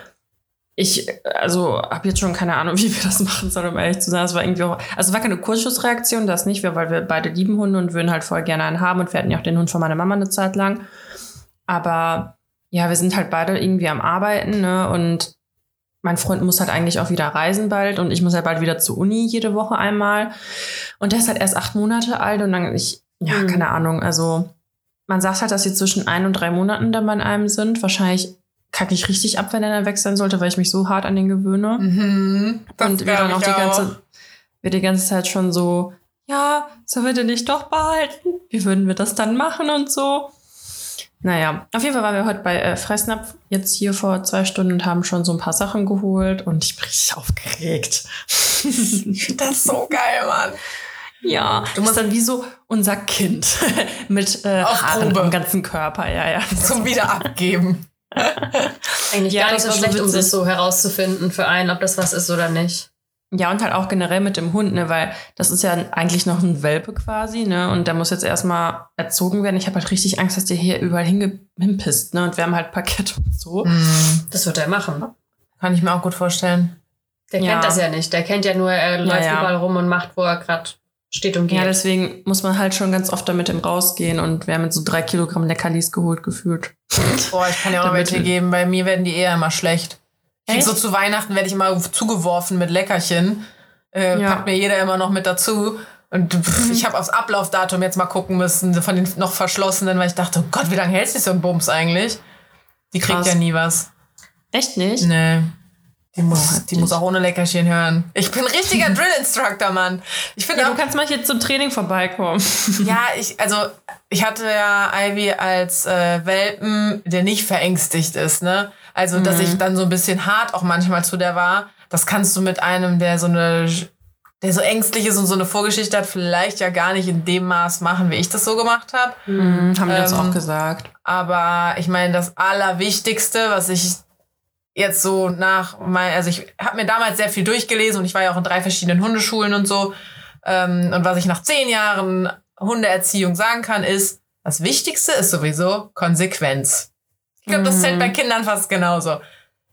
Speaker 1: ich, also, habe jetzt schon keine Ahnung, wie wir das machen sollen, um ehrlich zu sein. Es war irgendwie auch, also, war keine Kurzschussreaktion, das nicht, weil wir beide lieben Hunde und würden halt voll gerne einen haben und wir hatten ja auch den Hund von meiner Mama eine Zeit lang. Aber ja, wir sind halt beide irgendwie am Arbeiten, ne, und mein Freund muss halt eigentlich auch wieder reisen bald und ich muss halt bald wieder zur Uni jede Woche einmal. Und der ist halt erst acht Monate alt und dann ich, ja,
Speaker 2: Mhm.
Speaker 1: keine Ahnung, also man sagt halt, dass sie zwischen ein und drei Monaten dann bei einem sind. Wahrscheinlich kacke ich richtig ab, wenn er dann weg sein sollte, weil ich mich so hart an den gewöhne.
Speaker 3: Mhm.
Speaker 1: und wir dann auch die ganze, wir die ganze Zeit schon so, ja, sollen wir den nicht doch behalten? Wie würden wir das dann machen und so? Naja, auf jeden Fall waren wir heute bei äh, Fressnapf jetzt hier vor zwei Stunden und haben schon so ein paar Sachen geholt und ich bin richtig aufgeregt.
Speaker 3: Das ist so geil, Mann.
Speaker 1: Ja, du musst dann wie so unser Kind mit äh, Haaren
Speaker 3: Probe.
Speaker 1: am ganzen Körper, ja, ja.
Speaker 3: Zum Wiederabgeben.
Speaker 2: Eigentlich
Speaker 1: Ja,
Speaker 2: gar nicht
Speaker 1: das
Speaker 2: so schlecht, um das so herauszufinden für einen, ob das was ist oder nicht.
Speaker 1: Ja, und halt auch generell mit dem Hund, ne, weil das ist ja eigentlich noch ein Welpe quasi, ne, und der muss jetzt erstmal erzogen werden. Ich habe halt richtig Angst, dass der hier überall hinpisst, ne, und wir haben halt Parkett und so.
Speaker 3: Mhm.
Speaker 2: Das wird er machen.
Speaker 3: Kann ich mir auch gut vorstellen.
Speaker 2: Der
Speaker 1: Ja.
Speaker 2: kennt das ja nicht. Der kennt ja nur, er läuft
Speaker 1: ja.
Speaker 2: überall rum und macht, wo er gerade steht und geht.
Speaker 1: Ja, deswegen muss man halt schon ganz oft damit dem rausgehen und wir haben jetzt so drei Kilogramm Leckerlis geholt gefühlt.
Speaker 3: Boah, ich kann dir auch welche geben. Bei mir werden die eher immer schlecht.
Speaker 1: Echt?
Speaker 3: so zu Weihnachten werde ich immer zugeworfen mit Leckerchen. Äh,
Speaker 1: Ja.
Speaker 3: Packt mir jeder immer noch mit dazu. Und pff, ich habe aufs Ablaufdatum jetzt mal gucken müssen, von den noch verschlossenen, weil ich dachte, oh Gott, wie lange hält sich so ein Bums eigentlich? Die kriegt
Speaker 1: Krass.
Speaker 3: ja nie was.
Speaker 1: Echt nicht?
Speaker 3: Nee. Die muss,
Speaker 1: Oh,
Speaker 3: die muss auch ohne Leckerchen hören. Ich bin richtiger Drill-Instructor, Mann. Ich finde
Speaker 1: Ja, du kannst mal hier zum Training vorbeikommen.
Speaker 3: ja, ich, also, ich hatte ja Ivy als äh, Welpen, der nicht verängstigt ist, ne? Also, dass ich dann so ein bisschen hart auch manchmal zu der war. Das kannst du mit einem, der so eine, der so ängstlich ist und so eine Vorgeschichte hat, vielleicht ja gar nicht in dem Maß machen, wie ich das so gemacht habe.
Speaker 1: Mhm, haben wir das
Speaker 3: Ähm,
Speaker 1: auch gesagt.
Speaker 3: Aber ich meine, das Allerwichtigste, was ich jetzt so nach mein, also ich habe mir damals sehr viel durchgelesen und ich war ja auch in drei verschiedenen Hundeschulen und so. Ähm, und was ich nach zehn Jahren Hundeerziehung sagen kann, ist, das Wichtigste ist sowieso Konsequenz. Ich glaube, das zählt bei Kindern fast genauso.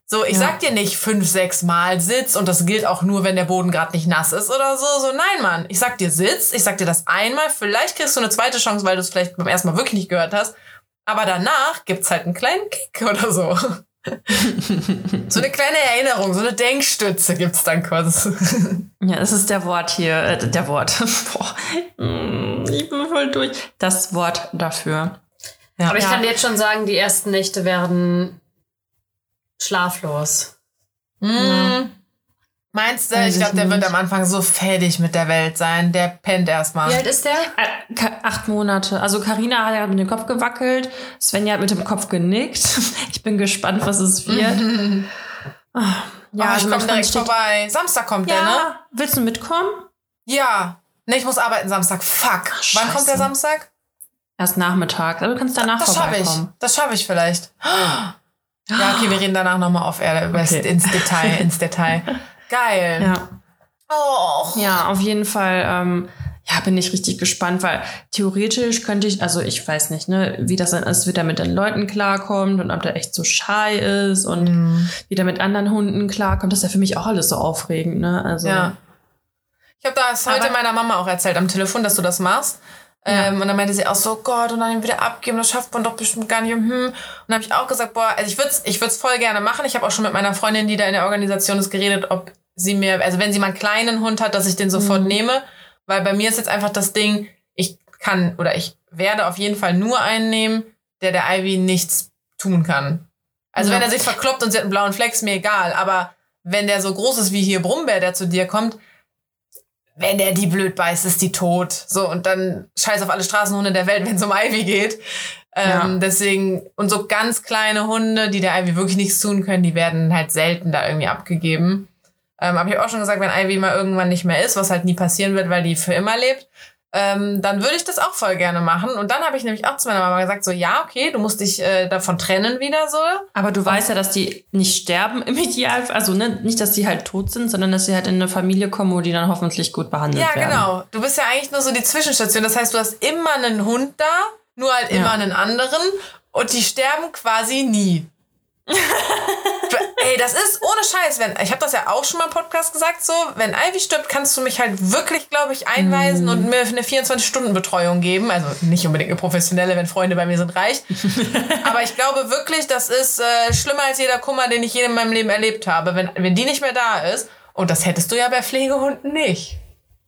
Speaker 3: So, ich
Speaker 1: Ja.
Speaker 3: sag dir nicht fünf, sechs Mal Sitz und das gilt auch nur, wenn der Boden gerade nicht nass ist oder so. So, nein, Mann. Ich sag dir Sitz, ich sag dir das einmal, vielleicht kriegst du eine zweite Chance, weil du es vielleicht beim ersten Mal wirklich nicht gehört hast. Aber danach gibt's halt einen kleinen Kick oder so. so eine kleine Erinnerung, so eine Denkstütze gibt's dann kurz.
Speaker 1: Ja, es ist der Wort hier, äh, der Wort. Boah, mm, ich bin voll durch. Das Wort dafür.
Speaker 2: Ja. Aber ich ja. kann dir jetzt schon sagen, die ersten Nächte werden schlaflos.
Speaker 3: Mhm. Meinst du? ich glaube, der wird am Anfang so fertig mit der Welt sein. Der pennt erstmal.
Speaker 2: Wie alt ist der?
Speaker 1: Äh, acht Monate. Also Karina hat ja mit dem Kopf gewackelt. Svenja hat mit dem Kopf genickt. Ich bin gespannt, was es wird.
Speaker 3: oh, ja, oh, ich komme direkt steht, vorbei. Samstag kommt ja, der, ne?
Speaker 1: Willst du mitkommen?
Speaker 3: Ja. Ne, ich muss arbeiten Samstag. Fuck. Ach, Wann kommt der Samstag?
Speaker 1: Erst Nachmittag. Aber du kannst danach
Speaker 3: das
Speaker 1: vorbeikommen.
Speaker 3: Das schaffe ich. Das schaffe ich vielleicht. Ja, okay, wir reden danach nochmal auf Erde okay. ins Detail, ins Detail. Geil.
Speaker 1: Ja. Oh. Ja, auf jeden Fall. Ähm, ja, bin ich richtig gespannt, weil theoretisch könnte ich, also ich weiß nicht, ne, wie das dann ist, wie der mit den Leuten klarkommt und ob der echt so shy ist und mm. wie der mit anderen Hunden klarkommt. Das ist ja für mich auch alles so aufregend, ne? Also.
Speaker 3: Ja. Ich habe das heute meiner Mama auch erzählt am Telefon, dass du das machst. Ja. Ähm, und dann meinte sie auch so, Gott, und dann wieder abgeben, das schafft man doch bestimmt gar nicht. Hm. Und dann habe ich auch gesagt, boah, also ich würde es ich würd's voll gerne machen. Ich habe auch schon mit meiner Freundin, die da in der Organisation ist, geredet, ob sie mir, also wenn sie mal einen kleinen Hund hat, dass ich den sofort mhm. nehme. Weil bei mir ist jetzt einfach das Ding, ich kann oder ich werde auf jeden Fall nur einen nehmen, der der Ivy nichts tun kann. Also ja. wenn er sich verkloppt und sie hat einen blauen Fleck, ist mir egal. Aber wenn der so groß ist wie hier Brummbär, der zu dir kommt, wenn der die blöd beißt, ist die tot. So, und dann scheiß auf alle Straßenhunde der Welt, wenn es um Ivy geht. Ähm, ja. Deswegen, und so ganz kleine Hunde, die der Ivy wirklich nichts tun können, die werden halt selten da irgendwie abgegeben. Ähm, aber ich habe auch schon gesagt, wenn Ivy mal irgendwann nicht mehr ist, was halt nie passieren wird, weil die für immer lebt, ähm, dann würde ich das auch voll gerne machen. Und dann habe ich nämlich auch zu meiner Mama gesagt, so ja, okay, du musst dich äh, davon trennen wieder so.
Speaker 1: Aber du und weißt ja, dass die nicht sterben im Idealfall. Also ne, nicht, dass die halt tot sind, sondern dass sie halt in eine Familie kommen, wo die dann hoffentlich gut behandelt
Speaker 3: ja,
Speaker 1: werden.
Speaker 3: Ja, genau. Du bist ja eigentlich nur so die Zwischenstation. Das heißt, du hast immer einen Hund da, nur halt immer ja. einen anderen. Und die sterben quasi nie. Ey, das ist ohne Scheiß, wenn ich habe das ja auch schon mal im Podcast gesagt, so, wenn Ivy stirbt, kannst du mich halt wirklich, glaube ich, einweisen mm. und mir eine 24-Stunden-Betreuung geben. Also nicht unbedingt eine professionelle, wenn Freunde bei mir sind, reicht. Aber ich glaube wirklich, das ist äh, schlimmer als jeder Kummer, den ich je in meinem Leben erlebt habe, wenn, wenn die nicht mehr da ist. Und das hättest du ja bei Pflegehunden nicht.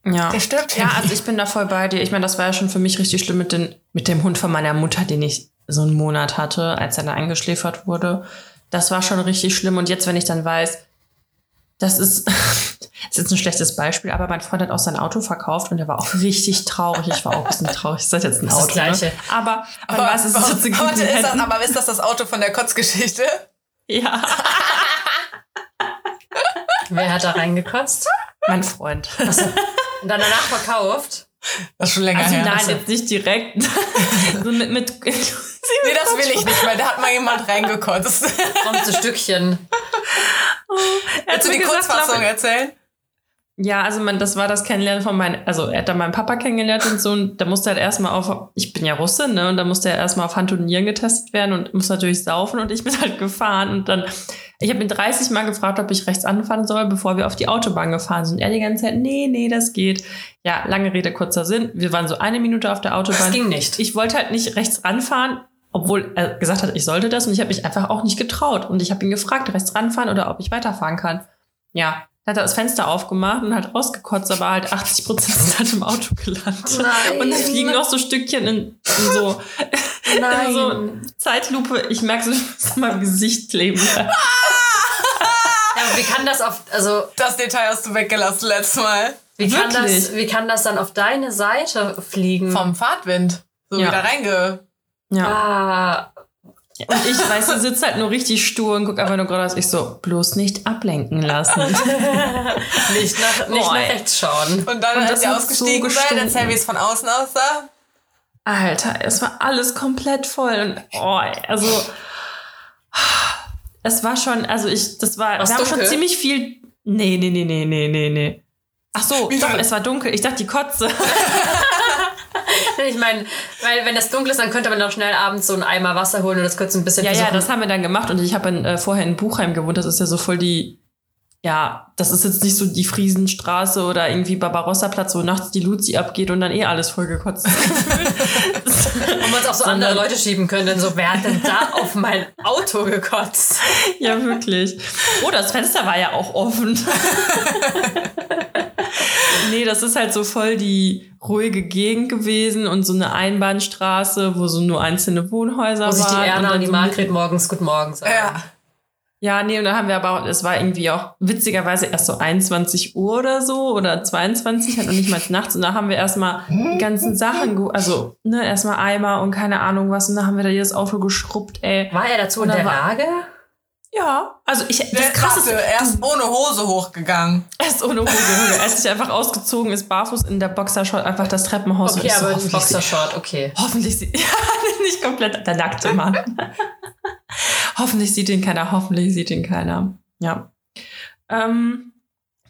Speaker 1: Ja. Der stirbt ja. Ja, also ich bin da voll bei dir. Ich meine, das war ja schon für mich richtig schlimm mit, den, mit dem Hund von meiner Mutter, den ich so einen Monat hatte, als er da eingeschläfert wurde. Das war schon richtig schlimm. Und jetzt, wenn ich dann weiß, das ist, das ist jetzt ein schlechtes Beispiel, aber mein Freund hat auch sein Auto verkauft und er war auch richtig traurig. Ich war auch ein bisschen traurig. Das ist jetzt ein Auto. Das Gleiche. Ne? Aber
Speaker 3: aber, es ist jetzt aber, ist das, aber ist das das Auto von der Kotzgeschichte?
Speaker 1: Ja.
Speaker 2: Wer hat da reingekotzt?
Speaker 1: Mein Freund.
Speaker 2: Und dann danach verkauft?
Speaker 3: Das ist schon länger also her.
Speaker 1: Nein, also. jetzt nicht direkt. so mit, mit
Speaker 3: nee, das will ich nicht, weil da hat mal jemand reingekotzt.
Speaker 2: Kommt so Stückchen.
Speaker 3: Oh, Willst du die gesagt, Kurzfassung erzählen?
Speaker 1: Ja, also man, das war das Kennenlernen von meinem, also er hat da meinen Papa kennengelernt und so und da musste er halt erstmal auf, ich bin ja Russe, ne, und da musste er erstmal auf Hand und Nieren getestet werden und muss natürlich saufen und ich bin halt gefahren und dann, ich habe ihn 30 Mal gefragt, ob ich rechts anfahren soll, bevor wir auf die Autobahn gefahren sind. Und er die ganze Zeit, nee, nee, das geht. Ja, lange Rede, kurzer Sinn. Wir waren so eine Minute auf der Autobahn. Das
Speaker 2: ging nicht.
Speaker 1: Ich wollte halt nicht rechts ranfahren, obwohl er gesagt hat, ich sollte das und ich habe mich einfach auch nicht getraut. Und ich habe ihn gefragt, rechts ranfahren oder ob ich weiterfahren kann. Ja, dann hat er das Fenster aufgemacht und halt rausgekotzt, aber halt 80 Prozent sind halt im Auto gelandet. Nein. Und dann fliegen noch so Stückchen in, in so, in so Zeitlupe. Ich merke so, dass mein Gesicht kleben. ja,
Speaker 2: wie kann das auf, also.
Speaker 3: Das Detail hast du weggelassen letztes Mal.
Speaker 2: Wie kann, das, wie kann das dann auf deine Seite fliegen?
Speaker 3: Vom Fahrtwind. So ja. wieder reinge.
Speaker 1: Ja. Ah, und ich weiß, du sitzt halt nur richtig stur und guck einfach nur gerade aus. Ich so, bloß nicht ablenken lassen.
Speaker 2: nicht nach, nicht nach rechts schauen.
Speaker 3: Und dann, und als ihr ausgestiegen so seid, erzähl, wie es von außen aussah.
Speaker 1: Alter, es war alles komplett voll. Und, oh, also, es war schon, also ich, das war,
Speaker 2: War's
Speaker 1: wir
Speaker 2: haben
Speaker 1: schon ziemlich viel, nee, nee, nee, nee, nee, nee, nee. Ach so, doch, es war dunkel. Ich dachte, die Kotze.
Speaker 2: ich meine, weil wenn das dunkel ist, dann könnte man doch schnell abends so einen Eimer Wasser holen und das kurz ein bisschen
Speaker 1: Ja, versuchen. ja, das haben wir dann gemacht und ich habe äh, vorher in Buchheim gewohnt. Das ist ja so voll die ja, das ist jetzt nicht so die Friesenstraße oder irgendwie Barbarossa-Platz, wo nachts die Luzi abgeht und dann eh alles vollgekotzt
Speaker 2: ist. und man es auch so andere Leute schieben können, so, wer hat denn da auf mein Auto gekotzt?
Speaker 1: Ja, wirklich. Oh, das Fenster war ja auch offen. nee, das ist halt so voll die ruhige Gegend gewesen und so eine Einbahnstraße, wo so nur einzelne Wohnhäuser waren. Wo sich
Speaker 2: die Erna und,
Speaker 1: und
Speaker 2: die
Speaker 1: so
Speaker 2: Margret morgens Guten Morgen sagen.
Speaker 3: Ja.
Speaker 1: Ja, nee, und da haben wir aber auch, es war irgendwie auch witzigerweise erst so 21 Uhr oder so oder 22, halt noch nicht mal nachts. Und da haben wir erstmal die ganzen Sachen, also, ne, erstmal Eimer und keine Ahnung was. Und da haben wir da jedes Auto geschrubbt, ey.
Speaker 2: War er dazu in der Lage?
Speaker 1: Ja, also ich.
Speaker 3: Der das krasse, er ist ohne Hose hochgegangen.
Speaker 1: Er ist ohne Hose hochgegangen. Er ist sich einfach ausgezogen, ist barfuß in der Boxershort einfach das Treppenhaus.
Speaker 2: Okay, aber so, Boxershort, okay.
Speaker 1: Hoffentlich sieht. Ja, nicht komplett der nackte Mann. hoffentlich sieht ihn keiner, hoffentlich sieht ihn keiner. Ja. Ähm,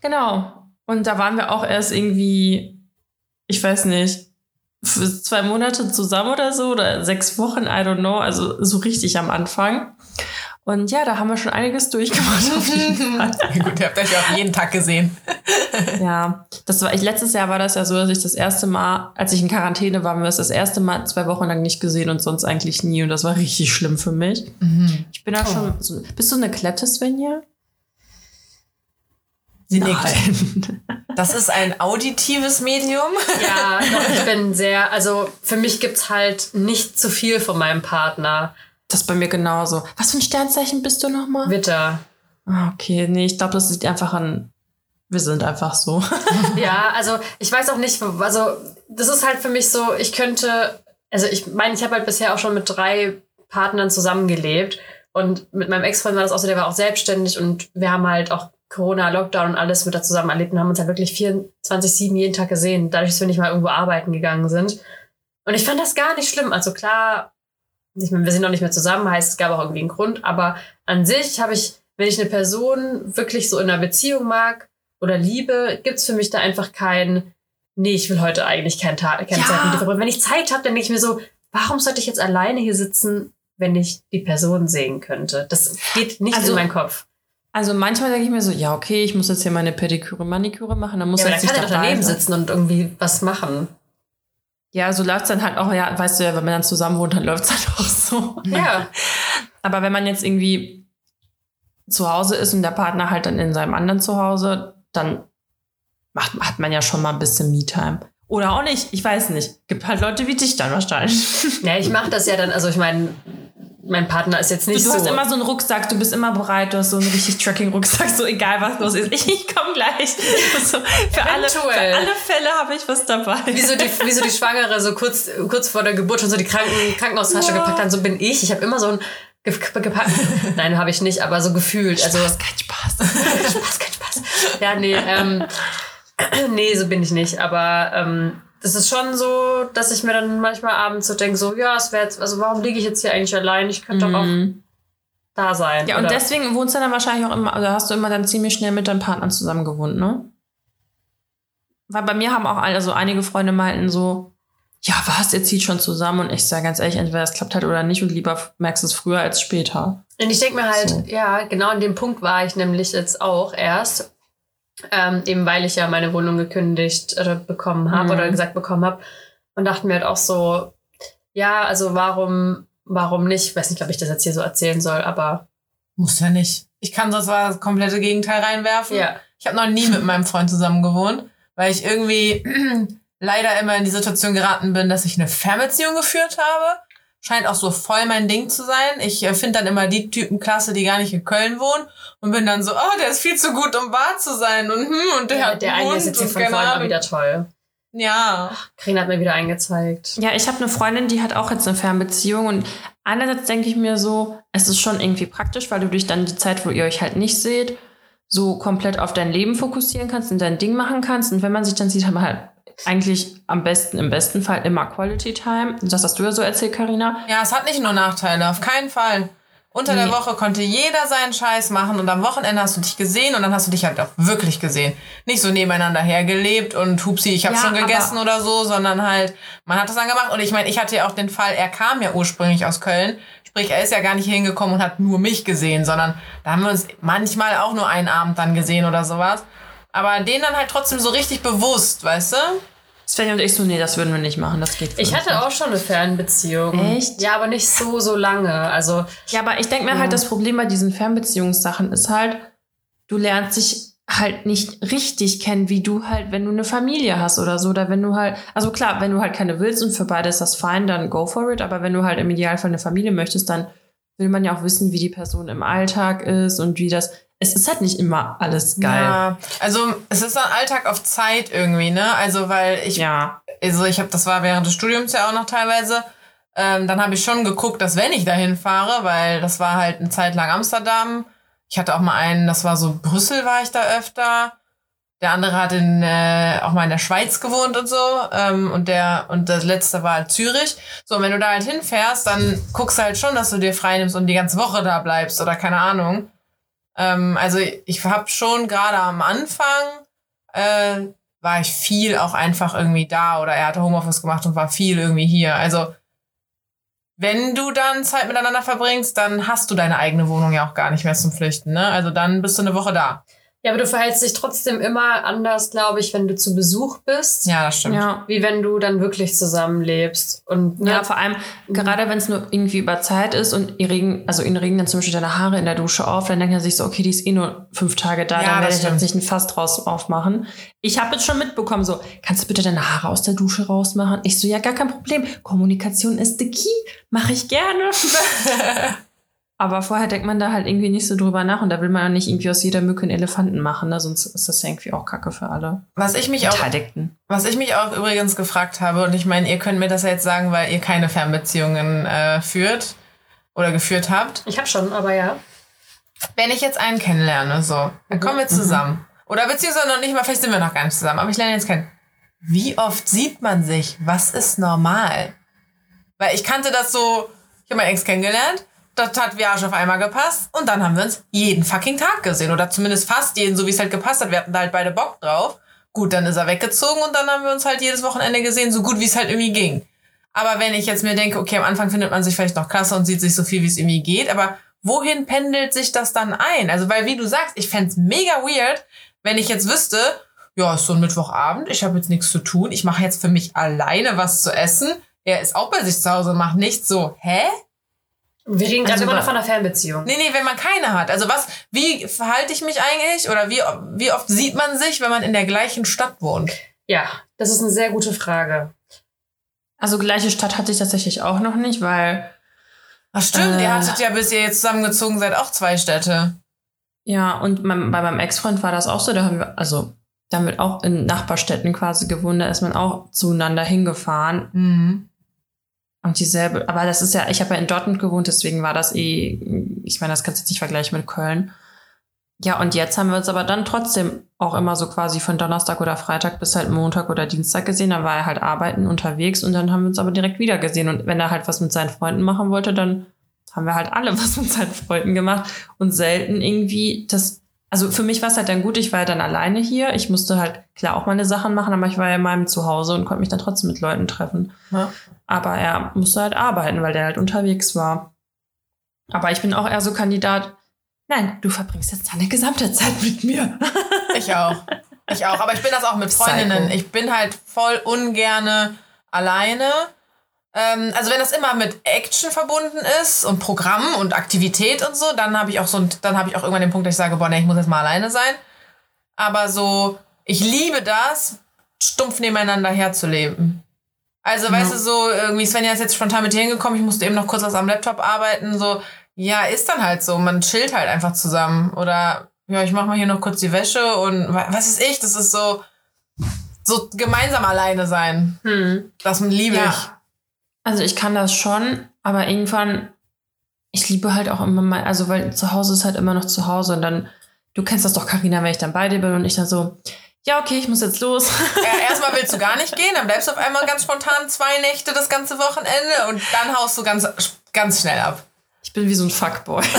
Speaker 1: genau. Und da waren wir auch erst irgendwie, ich weiß nicht, zwei Monate zusammen oder so oder sechs Wochen, I don't know, also so richtig am Anfang. Und ja, da haben wir schon einiges durchgemacht. Auf jeden Fall.
Speaker 3: Gut, ihr habt euch auch jeden Tag gesehen.
Speaker 1: ja, das war ich letztes Jahr war das ja so, dass ich das erste Mal, als ich in Quarantäne war, haben wir es das erste Mal zwei Wochen lang nicht gesehen und sonst eigentlich nie. Und das war richtig schlimm für mich. Mhm. Ich bin da oh. schon. So, bist du eine Klette, Svenja?
Speaker 3: Sie nickt. Das ist ein auditives Medium.
Speaker 2: Ja, doch, ich bin sehr, also für mich gibt's halt nicht zu viel von meinem Partner.
Speaker 1: Das ist bei mir genauso. Was für ein Sternzeichen bist du nochmal?
Speaker 2: Witter.
Speaker 1: Ah, okay, nee, ich glaube, das liegt einfach an. Wir sind einfach so.
Speaker 2: ja, also ich weiß auch nicht, also das ist halt für mich so, ich könnte, also ich meine, ich habe halt bisher auch schon mit drei Partnern zusammengelebt und mit meinem Ex-Freund war das auch so, der war auch selbstständig und wir haben halt auch Corona, Lockdown und alles mit da zusammen erlebt und haben uns halt wirklich 24-7 jeden Tag gesehen, dadurch, dass wir nicht mal irgendwo arbeiten gegangen sind. Und ich fand das gar nicht schlimm. Also klar, ich meine, wir sind noch nicht mehr zusammen, heißt, es gab auch irgendwie einen Grund, aber an sich habe ich, wenn ich eine Person wirklich so in einer Beziehung mag oder liebe, gibt es für mich da einfach kein, nee, ich will heute eigentlich keinen Tag, keine ja. Zeit mit dir verbringen. Wenn ich Zeit habe, dann denke ich mir so, warum sollte ich jetzt alleine hier sitzen, wenn ich die Person sehen könnte? Das geht nicht also, in meinen Kopf.
Speaker 1: Also manchmal denke ich mir so, ja, okay, ich muss jetzt hier meine Pediküre, Maniküre machen, dann muss
Speaker 2: ja,
Speaker 1: jetzt
Speaker 2: dann kann er doch daneben sitzen und irgendwie was machen.
Speaker 1: Ja, so läuft es dann halt auch, ja, weißt du ja, wenn man dann zusammen wohnt, dann läuft es halt auch so.
Speaker 2: Ja.
Speaker 1: Aber wenn man jetzt irgendwie zu Hause ist und der Partner halt dann in seinem anderen Zuhause, dann macht, hat man ja schon mal ein bisschen Me-Time. Oder auch nicht, ich weiß nicht. Gibt halt Leute wie dich dann wahrscheinlich.
Speaker 2: Ja, ich mache das ja dann, also ich meine, mein Partner ist jetzt nicht
Speaker 1: du,
Speaker 2: so.
Speaker 1: Du hast immer so einen Rucksack, du bist immer bereit, du hast so einen richtig Tracking-Rucksack, so egal was los ist. Ich, ich komme gleich. So, für, alle, für alle Fälle habe ich was dabei.
Speaker 2: Wie so, die, wie so die Schwangere so kurz, kurz vor der Geburt schon so die Kranken, Krankenhaustasche ja. gepackt hat, so bin ich. Ich habe immer so ein gepackt. Nein, habe ich nicht, aber so gefühlt.
Speaker 1: Also Spaß, kein Spaß.
Speaker 2: Spaß, kein Spaß. Ja, nee, ähm, nee, so bin ich nicht. Aber ähm, das ist schon so, dass ich mir dann manchmal abends so denke, so, ja, es wäre jetzt, also warum liege ich jetzt hier eigentlich allein? Ich könnte mhm. doch auch mhm. da sein.
Speaker 1: Ja, oder? und deswegen wohnst du dann wahrscheinlich auch immer, also hast du immer dann ziemlich schnell mit deinem Partner zusammen gewohnt, ne? Weil bei mir haben auch also einige Freunde meinten so, ja, was, ihr zieht schon zusammen und ich sage ganz ehrlich, entweder es klappt halt oder nicht und lieber merkst du es früher als später.
Speaker 2: Und ich denke mir halt, so. ja, genau an dem Punkt war ich nämlich jetzt auch erst, ähm, eben weil ich ja meine Wohnung gekündigt oder bekommen habe mhm. oder gesagt bekommen habe. Und dachte mir halt auch so, ja, also warum, warum nicht? Ich weiß nicht, ob ich das jetzt hier so erzählen soll, aber.
Speaker 3: Muss ja nicht. Ich kann sonst das komplette Gegenteil reinwerfen.
Speaker 2: Ja.
Speaker 3: Ich habe noch nie mit meinem Freund zusammen gewohnt, weil ich irgendwie leider immer in die Situation geraten bin, dass ich eine Fernbeziehung geführt habe scheint auch so voll mein Ding zu sein. Ich äh, finde dann immer die Typen klasse, die gar nicht in Köln wohnen und bin dann so, oh, der ist viel zu gut, um wahr zu sein und hm, und der ja, hat
Speaker 2: Der eine ist jetzt hier von vorhin mal wieder toll.
Speaker 3: Ja.
Speaker 2: Karin hat mir wieder eingezeigt.
Speaker 1: Ja, ich habe eine Freundin, die hat auch jetzt eine Fernbeziehung und einerseits denke ich mir so, es ist schon irgendwie praktisch, weil du dich dann die Zeit, wo ihr euch halt nicht seht, so komplett auf dein Leben fokussieren kannst und dein Ding machen kannst. Und wenn man sich dann sieht, haben wir halt eigentlich am besten, im besten Fall immer Quality Time. Das hast du ja so erzählt, Karina.
Speaker 3: Ja, es hat nicht nur Nachteile, auf keinen Fall. Unter nee. der Woche konnte jeder seinen Scheiß machen und am Wochenende hast du dich gesehen und dann hast du dich halt auch wirklich gesehen. Nicht so nebeneinander hergelebt und hupsi, ich habe ja, schon gegessen oder so, sondern halt, man hat das dann gemacht. Und ich meine, ich hatte ja auch den Fall, er kam ja ursprünglich aus Köln. Sprich, er ist ja gar nicht hingekommen und hat nur mich gesehen, sondern da haben wir uns manchmal auch nur einen Abend dann gesehen oder sowas. Aber den dann halt trotzdem so richtig bewusst, weißt du?
Speaker 1: Svenja und ich so, nee, das würden wir nicht machen, das geht
Speaker 2: Ich hatte nicht. auch schon eine Fernbeziehung.
Speaker 1: Echt?
Speaker 2: Ja, aber nicht so, so lange. Also.
Speaker 1: Ja, aber ich denke mir ja. halt, das Problem bei diesen Fernbeziehungssachen ist halt, du lernst dich halt nicht richtig kennen, wie du halt, wenn du eine Familie hast oder so, oder wenn du halt, also klar, wenn du halt keine willst und für beide ist das fein, dann go for it, aber wenn du halt im Idealfall eine Familie möchtest, dann will man ja auch wissen, wie die Person im Alltag ist und wie das, es ist halt nicht immer alles geil.
Speaker 3: Ja, also es ist ein Alltag auf Zeit irgendwie, ne? Also weil ich,
Speaker 1: Ja.
Speaker 3: also ich habe, das war während des Studiums ja auch noch teilweise. Ähm, dann habe ich schon geguckt, dass wenn ich dahin fahre, weil das war halt eine Zeit lang Amsterdam. Ich hatte auch mal einen, das war so Brüssel war ich da öfter. Der andere hat in, äh, auch mal in der Schweiz gewohnt und so. Ähm, und der und das letzte war halt Zürich. So, und wenn du da halt hinfährst, dann guckst du halt schon, dass du dir frei nimmst und die ganze Woche da bleibst oder keine Ahnung. Ähm, also ich habe schon gerade am Anfang äh, war ich viel auch einfach irgendwie da oder er hatte Homeoffice gemacht und war viel irgendwie hier. Also wenn du dann Zeit miteinander verbringst, dann hast du deine eigene Wohnung ja auch gar nicht mehr zum Flüchten. Ne? Also dann bist du eine Woche da.
Speaker 2: Ja, aber du verhältst dich trotzdem immer anders, glaube ich, wenn du zu Besuch bist,
Speaker 3: Ja, das stimmt.
Speaker 1: Ja.
Speaker 2: wie wenn du dann wirklich zusammenlebst. Und ne,
Speaker 1: Ja, vor allem, gerade wenn es nur irgendwie über Zeit ist und ihr regen, also ihnen regen dann zum Beispiel deine Haare in der Dusche auf, dann denkt er sich so, okay, die ist eh nur fünf Tage da,
Speaker 3: Ja,
Speaker 1: dann werde ich jetzt nicht ein Fass draus aufmachen. Ich habe jetzt schon mitbekommen, so, kannst du bitte deine Haare aus der Dusche rausmachen? Ich so, ja, gar kein Problem. Kommunikation ist the key. Mache ich gerne. Aber vorher denkt man da halt irgendwie nicht so drüber nach und da will man ja nicht irgendwie aus jeder Mücke einen Elefanten machen, ne? sonst ist das ja irgendwie auch Kacke für alle
Speaker 3: Was ich mich auch. Was ich mich auch übrigens gefragt habe, und ich meine, ihr könnt mir das ja jetzt sagen, weil ihr keine Fernbeziehungen äh, führt oder geführt habt.
Speaker 2: ich habe schon, aber ja.
Speaker 3: Wenn ich jetzt einen kennenlerne, so, dann kommen wir
Speaker 1: Mhm.
Speaker 3: zusammen. Oder beziehungsweise noch nicht mal, vielleicht sind wir noch gar nicht zusammen, aber ich lerne jetzt kennen. Wie oft sieht man sich? Was ist normal? Weil ich kannte das so, ich habe meinen Ex kennengelernt, das hat Arsch auf einmal gepasst und dann haben wir uns jeden fucking Tag gesehen oder zumindest fast jeden, so wie es halt gepasst hat. Wir hatten da halt beide Bock drauf. Gut, dann ist er weggezogen und dann haben wir uns halt jedes Wochenende gesehen, so gut wie es halt irgendwie ging. Aber wenn ich jetzt mir denke, okay, am Anfang findet man sich vielleicht noch klasse und sieht sich so viel, wie es irgendwie geht, aber wohin pendelt sich das dann ein? Also, weil wie du sagst, ich fänd's mega weird, wenn ich jetzt wüsste, ja, ist so ein Mittwochabend, ich habe jetzt nichts zu tun, ich mache jetzt für mich alleine was zu essen. Er ist auch bei sich zu Hause und macht nichts so, hä?
Speaker 2: Wir reden gerade
Speaker 1: Also
Speaker 2: immer noch von einer Fernbeziehung.
Speaker 3: Nee, nee, wenn man keine hat. Also was, wie verhalte ich mich eigentlich oder wie, wie oft sieht man sich, wenn man in der gleichen Stadt wohnt?
Speaker 2: Ja, das ist eine sehr gute Frage.
Speaker 1: Also gleiche Stadt hatte ich tatsächlich auch noch nicht, weil
Speaker 3: Ach stimmt,
Speaker 1: Äh.
Speaker 3: ihr hattet ja, bis ihr jetzt zusammengezogen seid, auch zwei Städte.
Speaker 1: Ja, und mein, bei meinem Ex-Freund war das auch so. Da haben wir, also, da haben wir auch in Nachbarstädten quasi gewohnt. Da ist man auch zueinander hingefahren.
Speaker 3: Mhm.
Speaker 1: Und dieselbe, aber das ist ja, ich habe ja in Dortmund gewohnt, deswegen war das eh, ich meine, das kannst du jetzt nicht vergleichen mit Köln. Ja, und jetzt haben wir uns aber dann trotzdem auch immer so quasi von Donnerstag oder Freitag bis halt Montag oder Dienstag gesehen. Dann war er halt arbeiten unterwegs und dann haben wir uns aber direkt wieder gesehen. Und wenn er halt was mit seinen Freunden machen wollte, dann haben wir halt alle was mit seinen Freunden gemacht und selten irgendwie das. Also für mich war es halt dann gut, ich war ja dann alleine hier. Ich musste halt klar auch meine Sachen machen, aber ich war ja in meinem Zuhause und konnte mich dann trotzdem mit Leuten treffen.
Speaker 3: Ja.
Speaker 1: Aber er musste halt arbeiten, weil der halt unterwegs war. Aber ich bin auch eher so Kandidat, nein, du verbringst jetzt deine gesamte Zeit mit mir.
Speaker 3: Ich auch. Ich auch. Aber ich bin das auch mit
Speaker 1: Psycho.
Speaker 3: Freundinnen. Ich bin halt voll ungerne alleine. Ähm, also wenn das immer mit Action verbunden ist und Programm und Aktivität und so, dann habe ich auch so dann habe ich auch irgendwann den Punkt, dass ich sage, boah, nee, ich muss jetzt mal alleine sein. Aber so, ich liebe das, stumpf nebeneinander herzuleben. Also, weißt du, so irgendwie, Svenja ist jetzt spontan mit dir hingekommen, ich musste eben noch kurz was am Laptop arbeiten, so, ja, ist dann halt so, man chillt halt einfach zusammen. Oder, ja, ich mach mal hier noch kurz die Wäsche und wa- was ist ich, das ist so, so gemeinsam alleine sein.
Speaker 2: Hm.
Speaker 3: Das liebe
Speaker 1: Ja.
Speaker 3: ich.
Speaker 1: Also ich kann das schon, aber irgendwann, ich liebe halt auch immer mal, also weil zu Hause ist halt immer noch zu Hause und dann, du kennst das doch, Karina, wenn ich dann bei dir bin und ich dann so, ja, okay, ich muss jetzt los.
Speaker 3: Ja, erstmal willst du gar nicht gehen, dann bleibst du auf einmal ganz spontan zwei Nächte das ganze Wochenende und dann haust du ganz, ganz schnell ab.
Speaker 1: Ich bin wie so ein Fuckboy.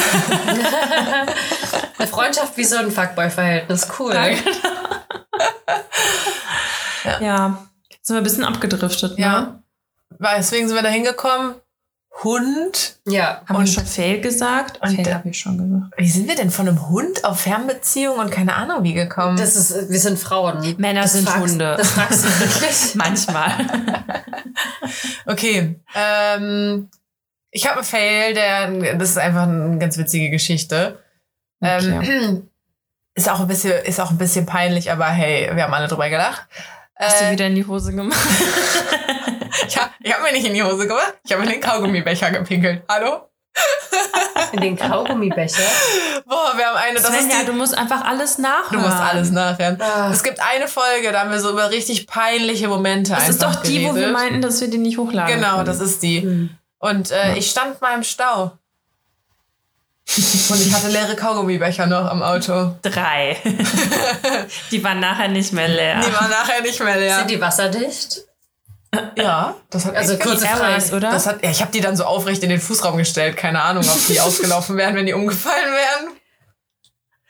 Speaker 2: Eine Freundschaft wie so ein Fuckboy-Verhältnis. Cool.
Speaker 1: ja, sind wir ein bisschen abgedriftet, ne?
Speaker 3: Ja. Deswegen sind wir da hingekommen. Hund.
Speaker 2: Ja.
Speaker 1: Haben
Speaker 3: Und-
Speaker 1: wir schon Fail gesagt?
Speaker 3: und
Speaker 1: Fail habe ich schon gesagt.
Speaker 3: Wie sind wir denn von einem Hund auf Fernbeziehung und keine Ahnung wie gekommen?
Speaker 2: Das ist, wir sind Frauen.
Speaker 1: Männer
Speaker 2: das
Speaker 1: sind
Speaker 2: fragst,
Speaker 1: Hunde.
Speaker 2: Das fragst du wirklich?
Speaker 1: Manchmal.
Speaker 3: Okay. Ähm, ich habe einen Fail, der, das ist einfach eine ganz witzige Geschichte. Ähm, ist auch ein bisschen, ist auch ein bisschen peinlich, aber hey, wir haben alle drüber gelacht.
Speaker 1: Hast du
Speaker 3: Äh,
Speaker 1: wieder in die Hose gemacht?
Speaker 3: ich habe hab mir nicht in die Hose gemacht, ich habe in den Kaugummibecher gepinkelt. Hallo?
Speaker 2: In den Kaugummibecher.
Speaker 3: Boah, wir haben eine, das ist
Speaker 1: Svenja,
Speaker 3: die,
Speaker 1: du musst einfach alles
Speaker 3: Du
Speaker 1: nachhören.
Speaker 3: musst alles nachhören.
Speaker 2: Ah.
Speaker 3: Es gibt eine Folge, da haben wir so über richtig peinliche Momente
Speaker 1: Das ist doch die, wo wir
Speaker 3: geredet.
Speaker 1: meinten, dass wir die nicht hochladen.
Speaker 3: Genau,
Speaker 1: können.
Speaker 3: das ist die.
Speaker 2: Hm.
Speaker 3: Und äh, ich stand mal im Stau. Und ich hatte leere Kaugummibecher noch am Auto.
Speaker 1: drei. die waren nachher nicht mehr leer.
Speaker 3: Die waren nachher nicht mehr leer.
Speaker 2: Sind die wasserdicht?
Speaker 3: Ja, das hat
Speaker 2: Also kurze Frage.
Speaker 1: oder?
Speaker 3: Das hat, ja, ich habe die dann so aufrecht in den Fußraum gestellt. Keine Ahnung, ob die ausgelaufen wären, wenn die umgefallen wären.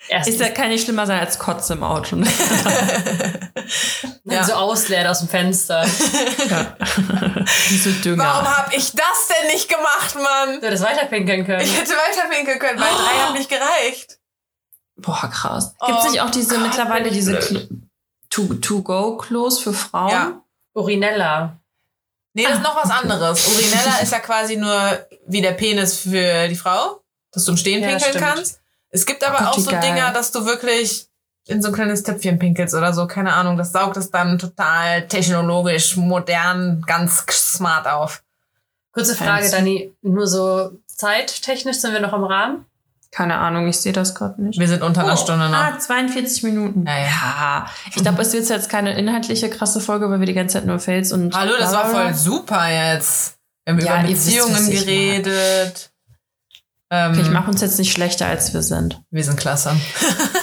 Speaker 2: Erst
Speaker 1: Ist ja, kann nicht schlimmer sein als Kotze im Auto. Ne?
Speaker 3: Ja.
Speaker 2: so ausleert aus dem Fenster.
Speaker 1: so Dünger.
Speaker 3: Warum habe ich das denn nicht gemacht, Mann?
Speaker 2: Du hättest weiterpinkeln können.
Speaker 3: Ich hätte weiterwinkeln können, weil drei hat nicht gereicht.
Speaker 1: Boah, krass. Gibt es
Speaker 3: Oh
Speaker 1: nicht auch diese
Speaker 3: Gott,
Speaker 1: mittlerweile diese To- To-Go-Klos für Frauen?
Speaker 3: Ja.
Speaker 2: Urinella.
Speaker 3: Nee, das ist noch was anderes. Urinella ist ja quasi nur wie der Penis für die Frau, dass du im Stehen
Speaker 2: Ja,
Speaker 3: pinkeln
Speaker 2: stimmt.
Speaker 3: kannst. Es gibt aber
Speaker 1: Oh Gott,
Speaker 3: auch so
Speaker 1: geil.
Speaker 3: Dinger, dass du wirklich in so ein kleines Töpfchen pinkelst oder so. Keine Ahnung. Das saugt es dann total technologisch, modern, ganz smart auf.
Speaker 2: Kurze Frage. Dani. Nur so zeittechnisch sind wir noch im Rahmen?
Speaker 1: Keine Ahnung, ich sehe das gerade nicht.
Speaker 3: Wir sind unter einer
Speaker 2: Oh.
Speaker 3: Stunde noch.
Speaker 1: Ah, 42 Minuten.
Speaker 3: Ja, ja.
Speaker 1: Ich glaube, es wird jetzt keine inhaltliche krasse Folge, weil wir die ganze Zeit nur Fails und.
Speaker 3: Hallo, das war voll super jetzt. Wir haben
Speaker 1: Ja,
Speaker 3: über
Speaker 1: ihr wisst,
Speaker 3: Beziehungen
Speaker 1: ich
Speaker 3: geredet. Ähm,
Speaker 1: Okay, ich mache uns jetzt nicht schlechter, als wir sind.
Speaker 3: wir sind klasse.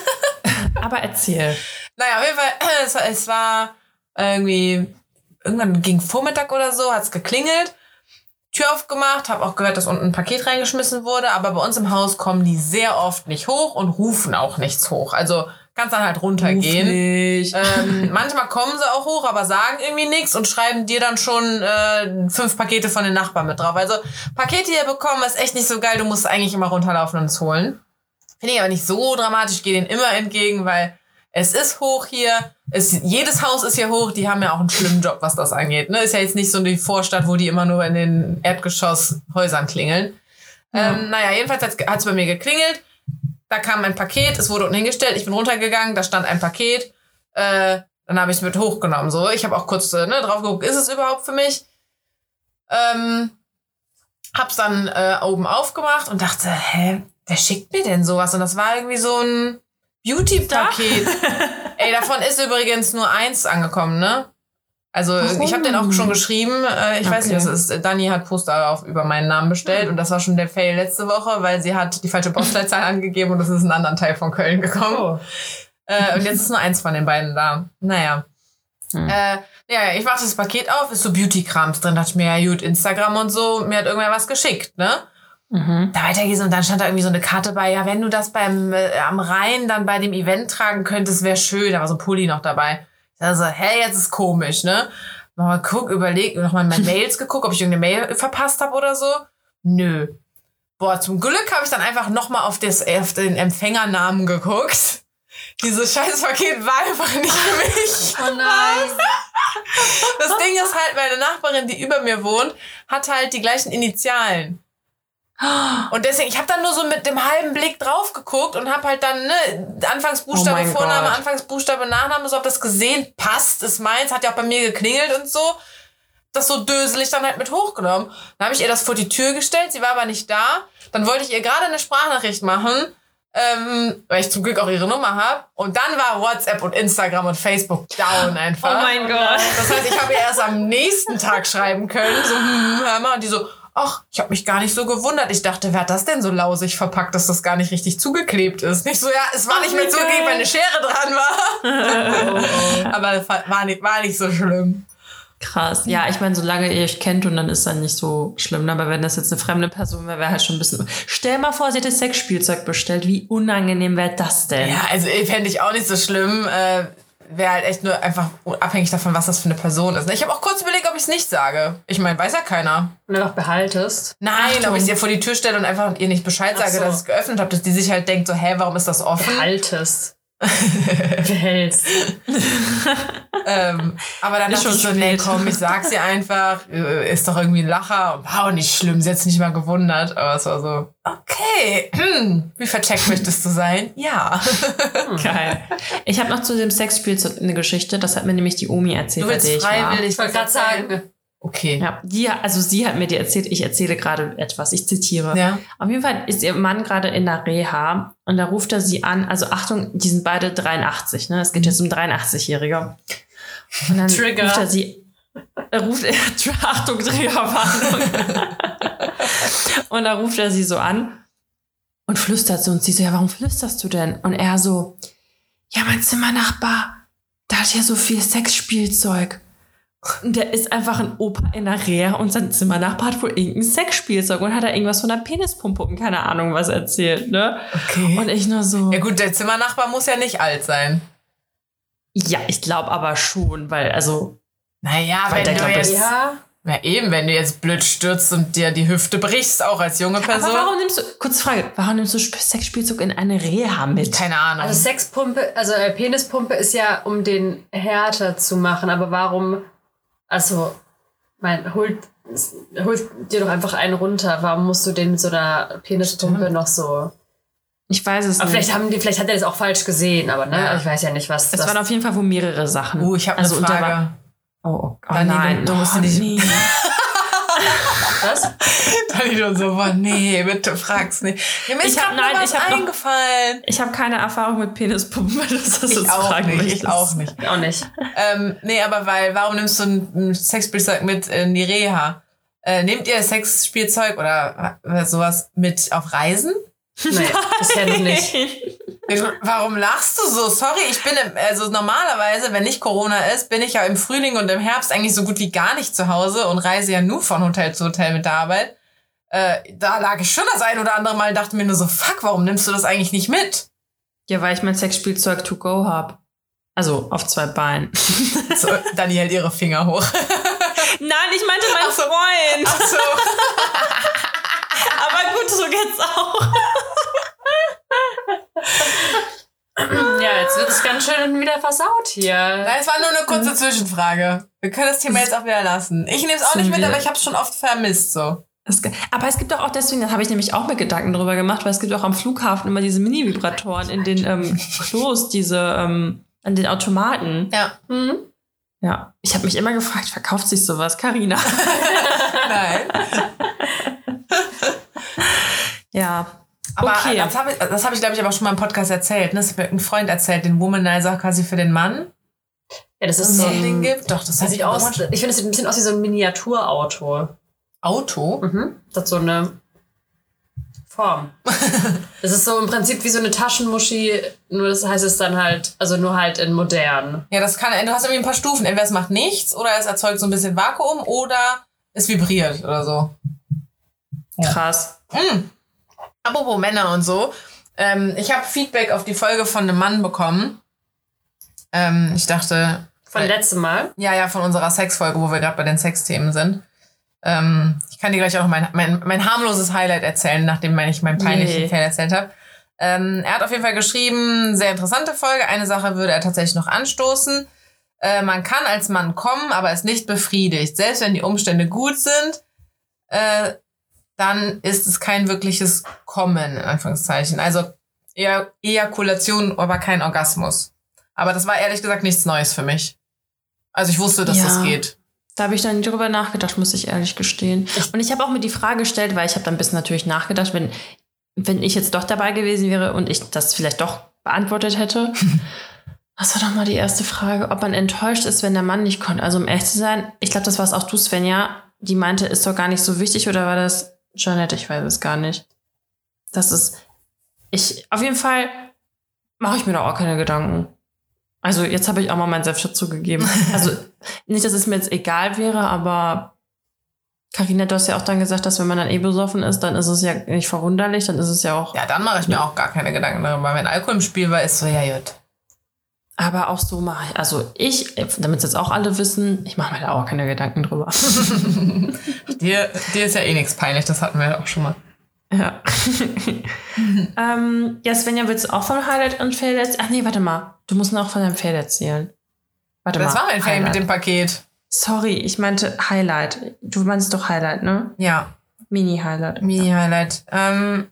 Speaker 1: Aber erzähl.
Speaker 3: Naja, auf jeden Fall, es war, es war irgendwie, irgendwann gegen Vormittag oder so, hat's geklingelt, Tür aufgemacht, habe auch gehört, dass unten ein Paket reingeschmissen wurde, aber bei uns im Haus kommen die sehr oft nicht hoch und rufen auch nichts hoch. Also kannst dann halt runtergehen. Ähm, manchmal kommen sie auch hoch, aber sagen irgendwie nichts und schreiben dir dann schon äh, fünf Pakete von den Nachbarn mit drauf. Also Pakete hier bekommen ist echt nicht so geil. Du musst eigentlich immer runterlaufen und es holen. Finde ich aber nicht so dramatisch. Gehe denen immer entgegen, weil es ist hoch hier. Es, jedes Haus ist hier hoch. Die haben ja auch einen schlimmen Job, was das angeht. Ne? Ist ja jetzt nicht so die Vorstadt, wo die immer nur in den Erdgeschosshäusern klingeln. Ähm, naja, jedenfalls hat es bei mir geklingelt. Da kam ein Paket, es wurde unten hingestellt, ich bin runtergegangen, da stand ein Paket. Äh, dann habe ich es mit hochgenommen. So, ich habe auch kurz äh, ne, drauf geguckt, ist es überhaupt für mich? Ähm, hab's dann äh, oben aufgemacht und dachte, hä, wer schickt mir denn sowas? Und das war irgendwie so ein Beauty-Paket. Ey, davon ist übrigens nur eins angekommen, ne? Also
Speaker 1: Warum?
Speaker 3: ich habe den auch schon geschrieben. Äh, ich weiß nicht,
Speaker 1: Okay.
Speaker 3: was ist. Dani hat Poster auf über meinen Namen bestellt und das war schon der Fail letzte Woche, weil sie hat die falsche Postleitzahl angegeben und es ist in einen anderen Teil von Köln gekommen.
Speaker 2: Oh.
Speaker 3: Äh, und jetzt ist nur eins von den beiden da. Naja.
Speaker 1: Hm.
Speaker 3: Äh, ja, ich mache das Paket auf, ist so Beauty-Krams drin. Dachte ich mir, ja gut, Instagram und so, mir hat irgendwer was geschickt, ne?
Speaker 1: Mhm.
Speaker 3: Da weitergehst und dann stand da irgendwie so eine Karte bei, ja, wenn du das beim äh, am Rhein dann bei dem Event tragen könntest, wäre schön. Da war so ein Pulli noch dabei. Ich dachte so, hä, jetzt ist komisch, ne? Nochmal guck, überleg, nochmal in meine Mails geguckt, ob ich irgendeine Mail verpasst habe oder so. Nö. Boah, zum Glück habe ich dann einfach nochmal auf, das- auf den Empfängernamen geguckt. Dieses scheiß Paket war einfach nicht für mich.
Speaker 2: Oh nein.
Speaker 3: Das Ding ist halt, meine Nachbarin, die über mir wohnt, hat halt die gleichen Initialen. Und deswegen, ich habe dann nur so mit dem halben Blick drauf geguckt und habe halt dann, ne, Anfangsbuchstabe,
Speaker 1: Oh
Speaker 3: Vorname,
Speaker 1: Gott.
Speaker 3: Anfangsbuchstabe, Nachname, so ob das gesehen passt, ist meins, hat ja auch bei mir geklingelt und so. Das so döselig dann halt mit hochgenommen. Dann habe ich ihr das vor die Tür gestellt, sie war aber nicht da. Dann wollte ich ihr gerade eine Sprachnachricht machen, ähm, weil ich zum Glück auch ihre Nummer habe. Und dann war WhatsApp und Instagram und Facebook down einfach.
Speaker 1: Oh mein Gott.
Speaker 3: Das heißt, ich habe ihr erst am nächsten Tag schreiben können, so, hm, hör mal, und die so, ach, ich habe mich gar nicht so gewundert. Ich dachte, wer hat das denn so lausig verpackt, dass das gar nicht richtig zugeklebt ist? Nicht so, ja, es war nicht mehr
Speaker 1: wie
Speaker 3: zugeklebt, weil eine Schere dran war. Aber war war nicht, war nicht so schlimm.
Speaker 1: Krass. Ja, ich meine, solange ihr euch kennt und dann ist dann nicht so schlimm. Aber wenn das jetzt eine fremde Person wäre, wäre halt schon ein bisschen. Stell mal vor, sie hätte Sexspielzeug bestellt. Wie unangenehm wäre das denn?
Speaker 3: Ja, also fände ich auch nicht so schlimm. Äh, Wäre halt echt nur einfach abhängig davon, was das für eine Person ist. Ich habe auch kurz überlegt, ob ich es nicht sage. Ich meine, weiß ja keiner.
Speaker 2: Und dann noch behaltest.
Speaker 3: Nein,
Speaker 1: Achtung.
Speaker 3: ob ich ihr vor die Tür stelle und einfach ihr nicht Bescheid
Speaker 2: Ach
Speaker 3: sage,
Speaker 2: so.
Speaker 3: dass ich es geöffnet habe, dass die sich halt denkt, so, hä, warum ist das offen?
Speaker 2: Behaltest. Behältst.
Speaker 3: ähm, aber dann
Speaker 1: Ist
Speaker 3: dachte ich so,
Speaker 1: schon
Speaker 3: nee, komm, ich sag's ihr einfach. äh, Ist doch irgendwie ein Lacher. Wow, nicht schlimm. Sie hat's nicht mal gewundert. Aber es war so, okay. hm, Wie vercheckt möchtest du sein? Ja.
Speaker 1: Geil. Ich habe noch zu dem Sexspielzeug eine Geschichte. Das hat mir nämlich die Omi erzählt,
Speaker 3: Du willst
Speaker 1: der ich war.
Speaker 3: freiwillig
Speaker 2: Ich wollte gerade sagen,
Speaker 3: Okay.
Speaker 1: Ja, die, also sie hat mir die erzählt, ich erzähle gerade etwas, ich zitiere.
Speaker 3: Ja.
Speaker 1: Auf jeden Fall ist ihr Mann gerade in der Reha und da ruft er sie an, also Achtung, die sind beide 83, ne? Es geht jetzt um 83-Jährige. Und dann
Speaker 2: Trigger.
Speaker 1: ruft er sie, er ruft er, Achtung, Triggerwarnung. und da ruft er sie so an und flüstert so und sie so, ja, warum flüsterst du denn? Und er so, ja, mein Zimmernachbar, da hat ja so viel Sexspielzeug. Und der ist einfach ein Opa in der Reha und sein Zimmernachbar hat wohl irgendein Sexspielzeug und hat da irgendwas von der Penispumpe und keine Ahnung was erzählt, ne?
Speaker 3: Okay.
Speaker 1: Und ich nur so,
Speaker 3: ja gut, der Zimmernachbar muss ja nicht alt sein.
Speaker 1: ja, ich glaube aber schon, weil, also,
Speaker 3: Naja,
Speaker 1: Weil
Speaker 3: wenn
Speaker 1: der
Speaker 3: du jetzt...
Speaker 2: ja.
Speaker 3: Na eben, wenn du jetzt blöd stürzt und dir die Hüfte brichst, auch als junge
Speaker 1: aber
Speaker 3: Person.
Speaker 1: warum nimmst du, kurze Frage, warum nimmst du Sp- Sexspielzeug in eine Reha mit?
Speaker 3: Keine Ahnung.
Speaker 2: Also Sexpumpe, also äh, Penispumpe ist ja, um den härter zu machen, aber warum, also, mein, holt, holt dir doch einfach einen runter. Warum musst du den mit so einer Penispumpe
Speaker 3: Stimmt.
Speaker 2: noch so.
Speaker 1: Ich weiß es
Speaker 2: Aber
Speaker 1: nicht.
Speaker 2: vielleicht haben die, vielleicht hat er das auch falsch gesehen, aber ne,
Speaker 3: Ja.
Speaker 2: ich weiß ja nicht, was
Speaker 1: es waren auf jeden Fall wohl mehrere Sachen.
Speaker 3: uh, ich habe
Speaker 1: also,
Speaker 3: eine Frage.
Speaker 1: war- Oh, oh, oh nein,
Speaker 3: du musst
Speaker 1: oh,
Speaker 3: nicht-.
Speaker 2: was?
Speaker 3: Dani schon so, boah, nee, bitte frag's nicht. Ja, mir ist
Speaker 1: Ich hab-
Speaker 3: noch
Speaker 1: nein, ich hab noch-
Speaker 3: eingefallen.
Speaker 1: Ich habe keine Erfahrung mit Penispumpen, wenn du das
Speaker 3: Ich
Speaker 1: jetzt
Speaker 3: auch
Speaker 1: fragen
Speaker 3: nicht, ich auch nicht.
Speaker 2: Auch nicht.
Speaker 3: Ähm, nee, aber weil, warum nimmst du ein, Sexspielzeug mit in die Reha? Äh, nehmt ihr Sexspielzeug oder sowas mit auf Reisen?
Speaker 2: Nee, bisher noch nicht.
Speaker 3: Warum lachst du so? Sorry, ich bin, im, also normalerweise, wenn nicht Corona ist, bin ich ja im Frühling und im Herbst eigentlich so gut wie gar nicht zu Hause und reise ja nur von Hotel zu Hotel mit der Arbeit. Äh, da lag ich schon das ein oder andere Mal und dachte mir nur so, fuck, warum nimmst du das eigentlich nicht mit?
Speaker 1: Ja, weil ich mein Sexspielzeug to go hab. Also auf zwei Beinen.
Speaker 3: So, Dani hält ihre Finger hoch.
Speaker 1: Nein, ich meinte mein
Speaker 3: Ach so.
Speaker 1: Freund.
Speaker 3: Ach so.
Speaker 1: Aber gut, so geht's auch.
Speaker 2: Ja, jetzt wird es ganz schön wieder versaut hier.
Speaker 3: Nein, es war nur eine kurze Zwischenfrage. Wir können das Thema jetzt auch wieder lassen. Ich nehme es auch nicht mit, aber ich habe es schon oft vermisst so.
Speaker 1: Aber es gibt doch auch deswegen, das habe ich nämlich auch mir Gedanken drüber gemacht, weil es gibt auch am Flughafen immer diese Mini-Vibratoren in den ähm, Klos, diese ähm, an den Automaten.
Speaker 3: Ja.
Speaker 2: Mhm.
Speaker 1: Ja, ich habe mich immer gefragt, verkauft sich sowas, Karina?
Speaker 3: Nein.
Speaker 1: ja.
Speaker 3: Aber
Speaker 1: Okay.
Speaker 3: das habe ich, das hab ich glaube ich, aber auch schon mal im Podcast erzählt. Ne? Das hat mir ein Freund erzählt, den Womanizer quasi für den Mann.
Speaker 2: Ja, das ist so
Speaker 3: ein Ding gibt. Doch, das
Speaker 2: Das sieht aus, ich finde, es sieht ein bisschen aus wie so ein Miniaturauto.
Speaker 3: Auto.
Speaker 2: Mhm. Das hat so eine Form. Das ist so im Prinzip wie so eine Taschenmuschi, nur das heißt es dann halt, also nur halt in modern.
Speaker 3: Ja, das kann, du hast irgendwie ein paar Stufen. Entweder es macht nichts oder es erzeugt so ein bisschen Vakuum oder es vibriert oder so. Ja.
Speaker 1: Krass.
Speaker 3: Mm. Apropos Männer und so. Ähm, ich habe Feedback auf die Folge von einem Mann bekommen. Ähm, ich dachte,
Speaker 2: Von
Speaker 3: Äh,
Speaker 2: letztem Mal.
Speaker 3: ja, ja, von unserer Sexfolge, wo wir gerade bei den Sexthemen sind. Ähm, ich kann dir gleich auch noch mein, mein, mein harmloses Highlight erzählen, nachdem ich mein peinlichen
Speaker 1: Nee.
Speaker 3: Fail erzählt habe. Ähm, er hat auf jeden Fall geschrieben, sehr interessante Folge. Eine Sache würde er tatsächlich noch anstoßen. Äh, man kann als Mann kommen, aber ist nicht befriedigt. Selbst wenn die Umstände gut sind, äh, dann ist es kein wirkliches Kommen, in Anführungszeichen. Also eher Ejakulation, aber kein Orgasmus. Aber das war ehrlich gesagt nichts Neues für mich. Also ich wusste, dass
Speaker 1: Ja.
Speaker 3: das geht.
Speaker 1: Da habe ich dann drüber nachgedacht, muss ich ehrlich gestehen. Und ich habe auch mir die Frage gestellt, weil ich habe dann ein bisschen natürlich nachgedacht, wenn, wenn ich jetzt doch dabei gewesen wäre und ich das vielleicht doch beantwortet hätte. Was war doch mal die erste Frage, ob man enttäuscht ist, wenn der Mann nicht konnte. Also um ehrlich zu sein, ich glaube, das war es auch du, Svenja, die meinte, ist doch gar nicht so wichtig oder war das Jeanette? Ich weiß es gar nicht. Das ist, ich, auf jeden Fall mache ich mir da auch keine Gedanken. Also jetzt habe ich auch mal meinen Senf dazu gegeben. Also nicht, dass es mir jetzt egal wäre, aber Carina, du hast ja auch dann gesagt, dass wenn man dann eh besoffen ist, dann ist es ja nicht verwunderlich, dann ist es ja auch.
Speaker 3: Ja, dann mache ich mir auch gar keine Gedanken darüber. Wenn Alkohol im Spiel war, ist so, ja, gut.
Speaker 1: Aber auch so mache ich. Also ich, damit es jetzt auch alle wissen, ich mache mir da auch keine Gedanken drüber.
Speaker 3: Dir, dir ist ja eh nichts peinlich, das hatten wir ja auch schon mal.
Speaker 1: Ja. ähm, ja, Svenja, willst du auch von Highlight und Fail erzählen? Ach nee, warte mal. Du musst noch von deinem Fail erzählen. Warte
Speaker 3: Das
Speaker 1: mal.
Speaker 3: war mein Fail mit dem Paket.
Speaker 1: Sorry, ich meinte Highlight. Du meinst doch Highlight, ne?
Speaker 3: Ja,
Speaker 1: Mini-Highlight.
Speaker 3: Mini-Highlight. Ähm,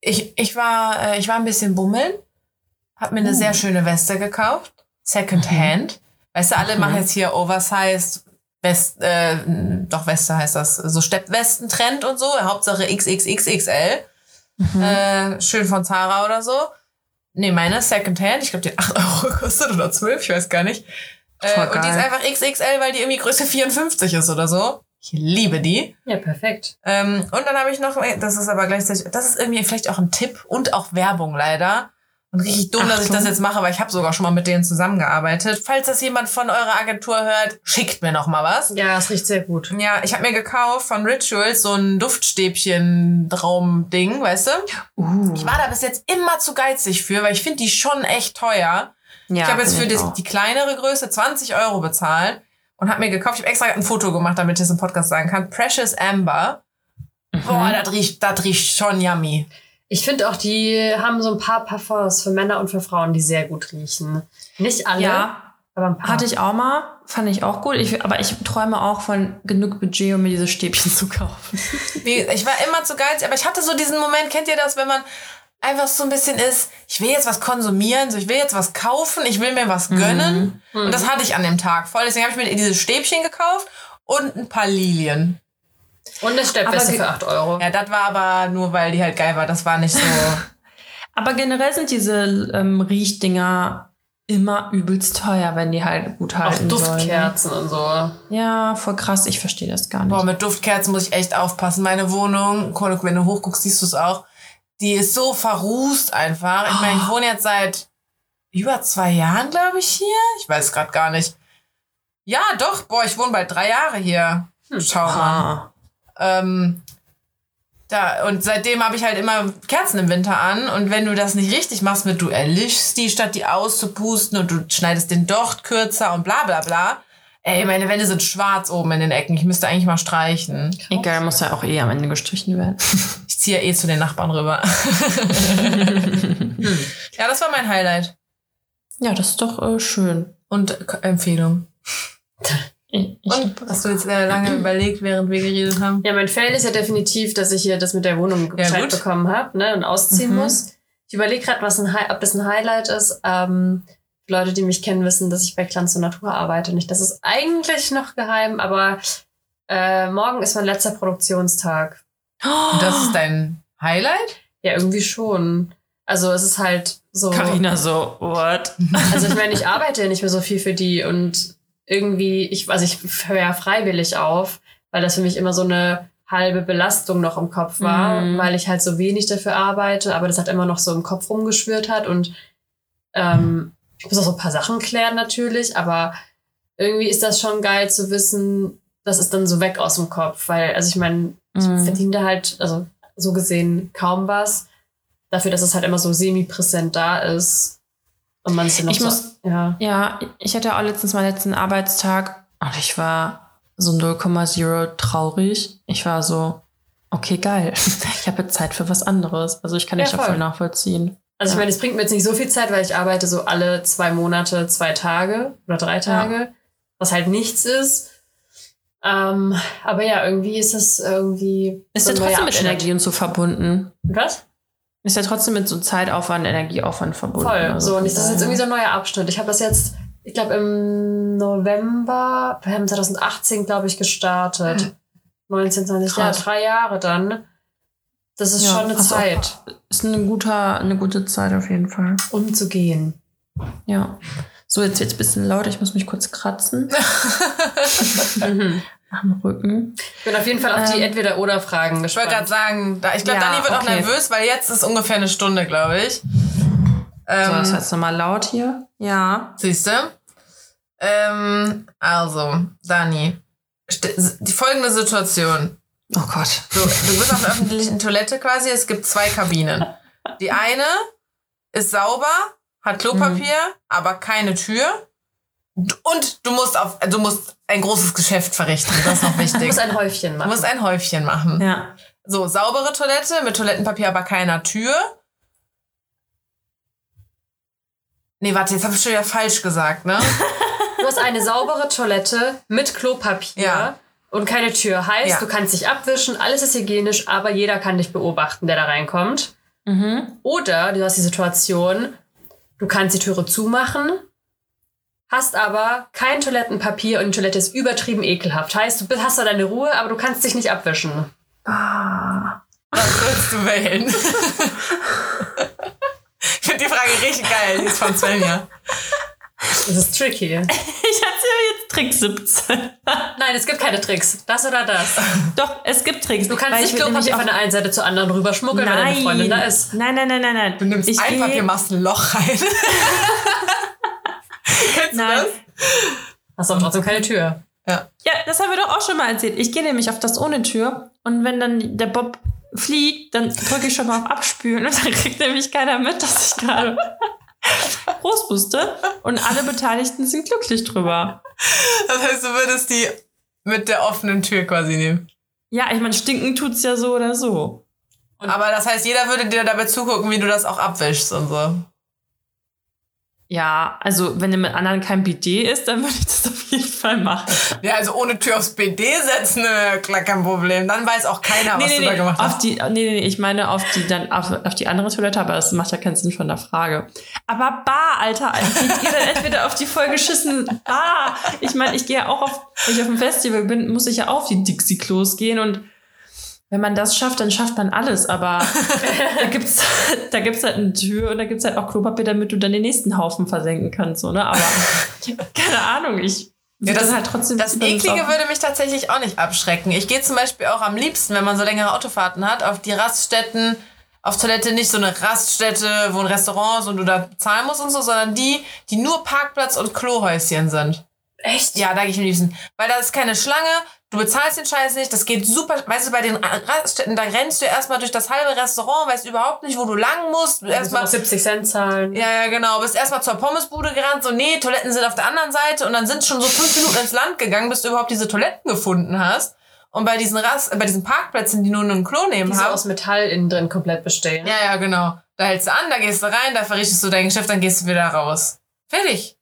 Speaker 3: ich, ich, war, äh, ich war ein bisschen bummeln, hab mir eine sehr schöne Weste gekauft. Second Hand. Weißt du, alle
Speaker 1: Mhm.
Speaker 3: machen jetzt hier Oversized West, äh, doch Weste heißt das, so Steppwesten-Trend und so, Hauptsache XXXXL.
Speaker 1: Mhm.
Speaker 3: Äh, schön von Zara oder so. Nee, meine Second Hand, ich glaube, die 8 Euro kostet oder 12, ich weiß gar nicht. Äh, und die ist einfach XXL, weil die irgendwie Größe 54 ist oder so. Ich liebe die.
Speaker 2: Ja, perfekt.
Speaker 3: Ähm, und dann habe ich noch, das ist aber gleichzeitig, das ist irgendwie vielleicht auch ein Tipp und auch Werbung leider. Und richtig dumm, dass ich
Speaker 1: Achtung.
Speaker 3: das jetzt mache, weil ich habe sogar schon mal mit denen zusammengearbeitet. Falls das jemand von eurer Agentur hört, schickt mir noch mal was.
Speaker 2: Ja, es riecht sehr gut.
Speaker 3: Ja, ich habe mir gekauft von Rituals so ein Duftstäbchen-Traum-Ding, weißt du?
Speaker 1: Uh.
Speaker 3: Ich war da bis jetzt immer zu geizig für, weil ich finde die schon echt teuer.
Speaker 1: ja,
Speaker 3: ich habe jetzt für die, die kleinere Größe 20 Euro bezahlt und habe mir gekauft, ich habe extra ein Foto gemacht, damit ich es im Podcast sagen kann. Precious Amber.
Speaker 1: Mhm.
Speaker 3: Boah, das riecht, das riecht schon yummy.
Speaker 2: Ich finde auch, die haben so ein paar Parfums für Männer und für Frauen, die sehr gut riechen. Nicht alle,
Speaker 1: Ja,
Speaker 2: aber ein paar.
Speaker 1: hatte ich auch mal. Fand ich auch gut. Ich, aber ich träume auch von genug Budget, um mir diese Stäbchen zu kaufen.
Speaker 3: Wie, ich war immer zu geizig, aber ich hatte so diesen Moment, kennt ihr das, wenn man einfach so ein bisschen ist, ich will jetzt was konsumieren, so ich will jetzt was kaufen, ich will mir was gönnen. Und das hatte ich an dem Tag voll. Deswegen habe ich mir diese Stäbchen gekauft und ein paar Lilien.
Speaker 2: Und eine
Speaker 1: ge-
Speaker 2: für 8 Euro.
Speaker 3: Ja, das war aber nur, weil die halt geil war. Das war nicht so.
Speaker 1: Aber generell sind diese ähm, Riechdinger immer übelst teuer, wenn die halt gut
Speaker 2: Auch
Speaker 1: halten sollen.
Speaker 2: Duftkerzen und so.
Speaker 1: Ja, voll krass. Ich verstehe das gar nicht.
Speaker 3: Boah, mit Duftkerzen muss ich echt aufpassen. Meine Wohnung, Konuk, wenn du hochguckst, siehst du es auch. Die ist so verrußt einfach. Ich meine, ich wohne jetzt seit über zwei Jahren, glaube ich, hier. Ich weiß gerade gar nicht. Ja, doch, boah, ich wohne bald drei Jahre hier. Schau mal.
Speaker 1: Ah.
Speaker 3: Ähm, da, und seitdem habe ich halt immer Kerzen im Winter an. Und wenn du das nicht richtig machst, mit du erlischst die, statt die auszupusten und du schneidest den Docht kürzer und bla bla bla. Ey, meine Wände sind schwarz oben in den Ecken. Ich müsste eigentlich mal streichen.
Speaker 1: Egal, muss ja auch eh am Ende gestrichen werden.
Speaker 3: Ich ziehe eh zu den Nachbarn rüber. ja, das war mein Highlight.
Speaker 1: ja, das ist doch äh, schön.
Speaker 3: Und Empfehlung.
Speaker 1: Ich,
Speaker 3: Und hast du jetzt lange überlegt, während wir geredet haben?
Speaker 2: Ja, mein Fail ist ja definitiv, dass ich hier das mit der Wohnung
Speaker 3: Ja,
Speaker 2: gescheit
Speaker 3: gut.
Speaker 2: bekommen habe ne, und ausziehen
Speaker 1: Mhm.
Speaker 2: muss. Ich überlege gerade, was ein Hi- ob das ein Highlight ist. Ähm, Leute, die mich kennen, wissen, dass ich bei Glanz und Natur arbeite. Nicht, das ist eigentlich noch geheim, aber äh, morgen ist mein letzter Produktionstag.
Speaker 3: Und das ist dein Highlight?
Speaker 2: Ja, irgendwie schon. Also es ist halt so.
Speaker 1: Carina so, what?
Speaker 2: Also ich meine, ich arbeite ja nicht mehr so viel für die und irgendwie, ich, also ich höre ja freiwillig auf, weil das für mich immer so eine halbe Belastung noch im Kopf war,
Speaker 1: Mhm.
Speaker 2: weil ich halt so wenig dafür arbeite, aber das hat immer noch so im Kopf rumgeschwirrt hat und ähm, ich muss auch so ein paar Sachen klären natürlich, aber irgendwie ist das schon geil zu wissen, das ist dann so weg aus dem Kopf, weil, also ich meine, ich
Speaker 1: Mhm.
Speaker 2: verdiene da halt, also so gesehen kaum was, dafür, dass es halt immer so semi-präsent da ist und man es dann noch
Speaker 1: Ich
Speaker 2: so,
Speaker 1: muss-
Speaker 2: ja.
Speaker 1: Ja, ich hatte auch letztens meinen letzten Arbeitstag und ich war so 0,0 traurig. Ich war so, okay, geil. Ich habe jetzt Zeit für was anderes. Also ich kann
Speaker 2: Ja,
Speaker 1: dich ja
Speaker 2: voll.
Speaker 1: voll nachvollziehen.
Speaker 2: Also ich
Speaker 1: Ja.
Speaker 2: meine, es bringt mir jetzt nicht so viel Zeit, weil ich arbeite so alle zwei Monate zwei Tage oder drei Tage, was halt nichts ist. Ähm, aber ja, irgendwie ist es irgendwie.
Speaker 1: Ist
Speaker 2: so
Speaker 1: ja trotzdem mit. Energie und so verbunden.
Speaker 2: Was?
Speaker 1: Ist ja trotzdem mit so Zeitaufwand, Energieaufwand verbunden.
Speaker 2: Voll.
Speaker 1: Also
Speaker 2: so, und das ist jetzt irgendwie so ein neuer Abschnitt. Ich habe das jetzt, ich glaube, im November, wir haben 2018, glaube ich, gestartet. 19, 20, ja,
Speaker 1: Krass.
Speaker 2: drei Jahre dann. Das ist
Speaker 1: Ja,
Speaker 2: schon eine. Zeit,
Speaker 1: Ist eine, guter, eine gute Zeit auf jeden Fall.
Speaker 2: umzugehen.
Speaker 1: Ja. So, jetzt wird's ein bisschen laut. Ich muss mich kurz kratzen.
Speaker 2: Mhm.
Speaker 1: Am Rücken.
Speaker 2: Ich bin auf jeden Fall auf die
Speaker 1: Ähm,
Speaker 2: Entweder-Oder-Fragen
Speaker 3: Ich wollte
Speaker 2: gespannt.
Speaker 3: gerade sagen, da, ich glaube,
Speaker 1: Ja,
Speaker 3: Dani wird auch
Speaker 1: okay.
Speaker 3: nervös, weil jetzt ist ungefähr eine Stunde, glaube ich.
Speaker 1: So, das
Speaker 3: Ähm,
Speaker 1: heißt nochmal laut hier. Ja.
Speaker 3: Siehst du? Ähm, also, Dani, die folgende Situation.
Speaker 1: Oh Gott.
Speaker 3: Du, du bist auf der öffentlichen Toilette quasi, es gibt zwei Kabinen. Die eine ist sauber, hat Klopapier, aber keine Tür. Und du musst auf, du musst ein großes Geschäft verrichten. Das ist noch
Speaker 2: Du
Speaker 3: wichtig.
Speaker 2: musst ein Häufchen
Speaker 3: Du
Speaker 2: machen.
Speaker 3: musst ein Häufchen machen.
Speaker 1: Ja.
Speaker 3: So, saubere Toilette mit Toilettenpapier, aber keiner Tür. Nee, warte, jetzt habe ich schon wieder falsch gesagt, ne?
Speaker 2: Du hast eine saubere Toilette mit Klopapier
Speaker 3: Ja.
Speaker 2: und keine Tür. Heißt,
Speaker 3: Ja.
Speaker 2: du kannst dich abwischen, alles ist hygienisch, aber jeder kann dich beobachten, der da reinkommt.
Speaker 1: Mhm.
Speaker 2: Oder du hast die Situation, du kannst die Türe zumachen, hast aber kein Toilettenpapier und die Toilette ist übertrieben ekelhaft. Heißt, du hast da deine Ruhe, aber du kannst dich nicht abwischen.
Speaker 3: Was würdest du wählen? ich finde die Frage richtig geil, die ist von Svenja.
Speaker 2: Das ist tricky.
Speaker 1: Ich erzähle jetzt Trick 17.
Speaker 2: Nein, es gibt keine Tricks. Das oder das.
Speaker 1: Doch, es gibt Tricks.
Speaker 2: Du kannst nicht Klopapier von der einen Seite zur anderen rüber schmuggeln, wenn deine Freundin da ist.
Speaker 1: Nein, nein, nein, nein, nein.
Speaker 3: Du nimmst
Speaker 1: ich
Speaker 3: Einpapier,
Speaker 1: gehe-
Speaker 3: machst ein Loch rein. Kennst du
Speaker 1: Nein.
Speaker 3: das?
Speaker 2: Hast aber trotzdem keine Tür.
Speaker 3: Ja.
Speaker 1: Ja, das haben wir doch auch schon mal erzählt. Ich gehe nämlich auf das ohne Tür und wenn dann der Bob fliegt, dann drücke ich schon mal auf Abspülen und dann kriegt nämlich keiner mit, dass ich gerade rauspuste und alle Beteiligten sind glücklich drüber.
Speaker 3: Das heißt, du würdest die mit der offenen Tür quasi nehmen.
Speaker 1: Ja, ich meine, stinken tut's ja so oder so.
Speaker 3: Aber das heißt, jeder würde dir dabei zugucken, wie du das auch abwischst und so.
Speaker 1: Ja, also wenn mit anderen kein Bidet ist, dann würde ich das auf jeden Fall machen.
Speaker 3: Ja, also ohne Tür aufs BD setzen, ne, klar, kein Problem. Dann weiß auch keiner, was
Speaker 1: nee,
Speaker 3: du
Speaker 1: nee,
Speaker 3: da
Speaker 1: nee,
Speaker 3: gemacht
Speaker 1: auf
Speaker 3: hast.
Speaker 1: die, nee, nee, ich meine auf die, dann auf, auf die andere Toilette, aber das macht ja keinen Sinn von der Frage. Aber Bar, Alter, geht ihr dann entweder auf die vollgeschissene Bar? Ich meine, ich gehe ja auch auf, wenn ich auf dem Festival bin, muss ich ja auch auf die Dixie-Klos gehen und wenn man das schafft, dann schafft man alles, aber da gibt's, da gibt's halt eine Tür und da gibt's halt auch Klopapier, damit du dann den nächsten Haufen versenken kannst, so, ne? Aber keine Ahnung, ich
Speaker 3: Ja, das,
Speaker 1: halt trotzdem
Speaker 3: das Eklige würde mich tatsächlich auch nicht abschrecken. Ich gehe zum Beispiel auch am liebsten, wenn man so längere Autofahrten hat, auf die Raststätten, auf Toilette nicht so eine Raststätte, wo ein Restaurant ist und du da bezahlen musst und so, sondern die, die nur Parkplatz und Klohäuschen sind.
Speaker 2: Echt?
Speaker 3: Ja, da gehe ich am liebsten. Weil da ist keine Schlange, du bezahlst den Scheiß nicht, das geht super. Weißt du, bei den Raststätten, da rennst du erstmal durch das halbe Restaurant, weißt überhaupt nicht, wo du lang musst.
Speaker 2: Du musst
Speaker 3: Erstmal
Speaker 2: noch 70 Cent zahlen.
Speaker 3: ja, ja, genau. Bist erstmal zur Pommesbude gerannt, so, nee, Toiletten sind auf der anderen Seite und dann sind schon so fünf Minuten ins Land gegangen, bis du überhaupt diese Toiletten gefunden hast. Und bei diesen Rast, bei diesen Parkplätzen, die nur ein Klo nehmen
Speaker 2: Die so
Speaker 3: haben.
Speaker 2: aus Metall innen drin komplett bestehen.
Speaker 3: Ja, ja, genau. Da hältst du an, da gehst du rein, da verrichtest du dein Geschäft, dann gehst du wieder raus. Fertig.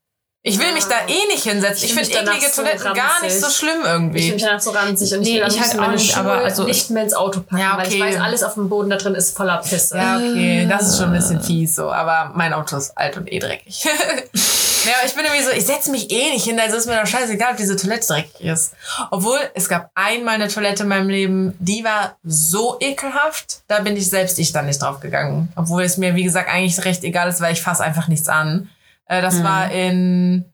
Speaker 3: Ich will mich da eh nicht hinsetzen.
Speaker 2: Ich
Speaker 3: Ich finde eklige
Speaker 2: so
Speaker 3: Toiletten gar nicht
Speaker 2: ranzig.
Speaker 3: so schlimm
Speaker 2: Ich
Speaker 3: irgendwie.
Speaker 2: fühle mich danach so ranzig und ich
Speaker 1: Nee,
Speaker 2: will
Speaker 1: ich halt auch
Speaker 2: meine
Speaker 1: nicht, aber also-
Speaker 2: nicht mehr ins Auto packen,
Speaker 3: Ja,
Speaker 2: weil ich
Speaker 3: okay.
Speaker 2: weiß, alles auf dem Boden da drin ist voller Pisse.
Speaker 3: Ja, okay, das ist schon ein bisschen fies so, aber mein Auto ist alt und eh dreckig. ja, aber ich bin irgendwie so, ich setze mich eh nicht hin, also ist mir doch scheißegal, ob diese Toilette dreckig ist. Obwohl, es gab einmal eine Toilette in meinem Leben, die war so ekelhaft, da bin ich selbst ich dann nicht drauf gegangen. Obwohl es mir, wie gesagt, eigentlich recht egal ist, weil ich fasse einfach nichts an. Äh, das
Speaker 1: Mhm.
Speaker 3: war in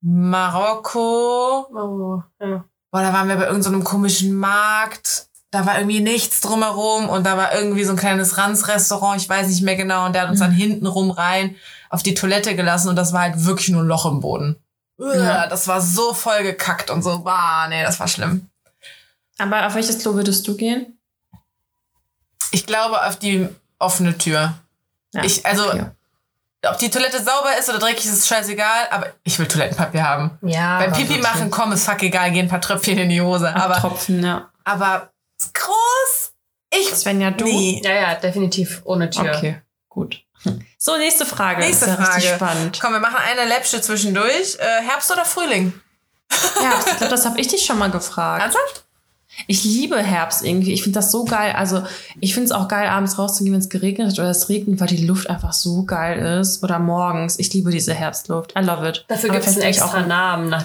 Speaker 3: Marokko.
Speaker 2: Oh, ja.
Speaker 3: Boah, da waren wir bei irgendeinem so komischen Markt. Da war irgendwie nichts drumherum und da war irgendwie so ein kleines Ranzrestaurant, ich weiß nicht mehr genau, und der hat uns dann hinten rum rein auf die Toilette gelassen und das war halt wirklich nur ein Loch im Boden.
Speaker 1: Ja.
Speaker 3: Das war so voll gekackt und so, bah, nee, das war schlimm.
Speaker 1: Aber auf welches Klo würdest du gehen?
Speaker 3: Ich glaube auf die offene Tür.
Speaker 1: Ja,
Speaker 3: Ich, also,
Speaker 1: okay.
Speaker 3: Ob die Toilette sauber ist oder dreckig, ist scheißegal, aber ich will Toilettenpapier haben.
Speaker 2: Ja.
Speaker 3: Beim Pipi machen, komm, ist fuck egal, gehen ein paar Tröpfchen in die Hose. Aber,
Speaker 1: Tropfen, ja.
Speaker 3: aber groß? Ich,
Speaker 1: Svenja, du?
Speaker 3: nee.
Speaker 2: Ja, ja, definitiv ohne Tür.
Speaker 1: Okay, gut. So, nächste Frage.
Speaker 3: Nächste
Speaker 1: ist ja
Speaker 3: Frage.
Speaker 1: spannend.
Speaker 3: Komm, wir machen eine Läppsche zwischendurch. Äh, Herbst oder Frühling?
Speaker 1: Ja, ich glaube, das habe ich dich schon mal gefragt.
Speaker 3: Ernsthaft?
Speaker 1: Ich liebe Herbst irgendwie. Ich finde das so geil. Also, ich finde es auch geil, abends rauszugehen, wenn es geregnet hat oder es regnet, weil die Luft einfach so geil ist. Oder morgens. Ich liebe diese Herbstluft. I love it.
Speaker 2: Dafür gibt es einen extra
Speaker 1: auch-
Speaker 2: Namen. Nach,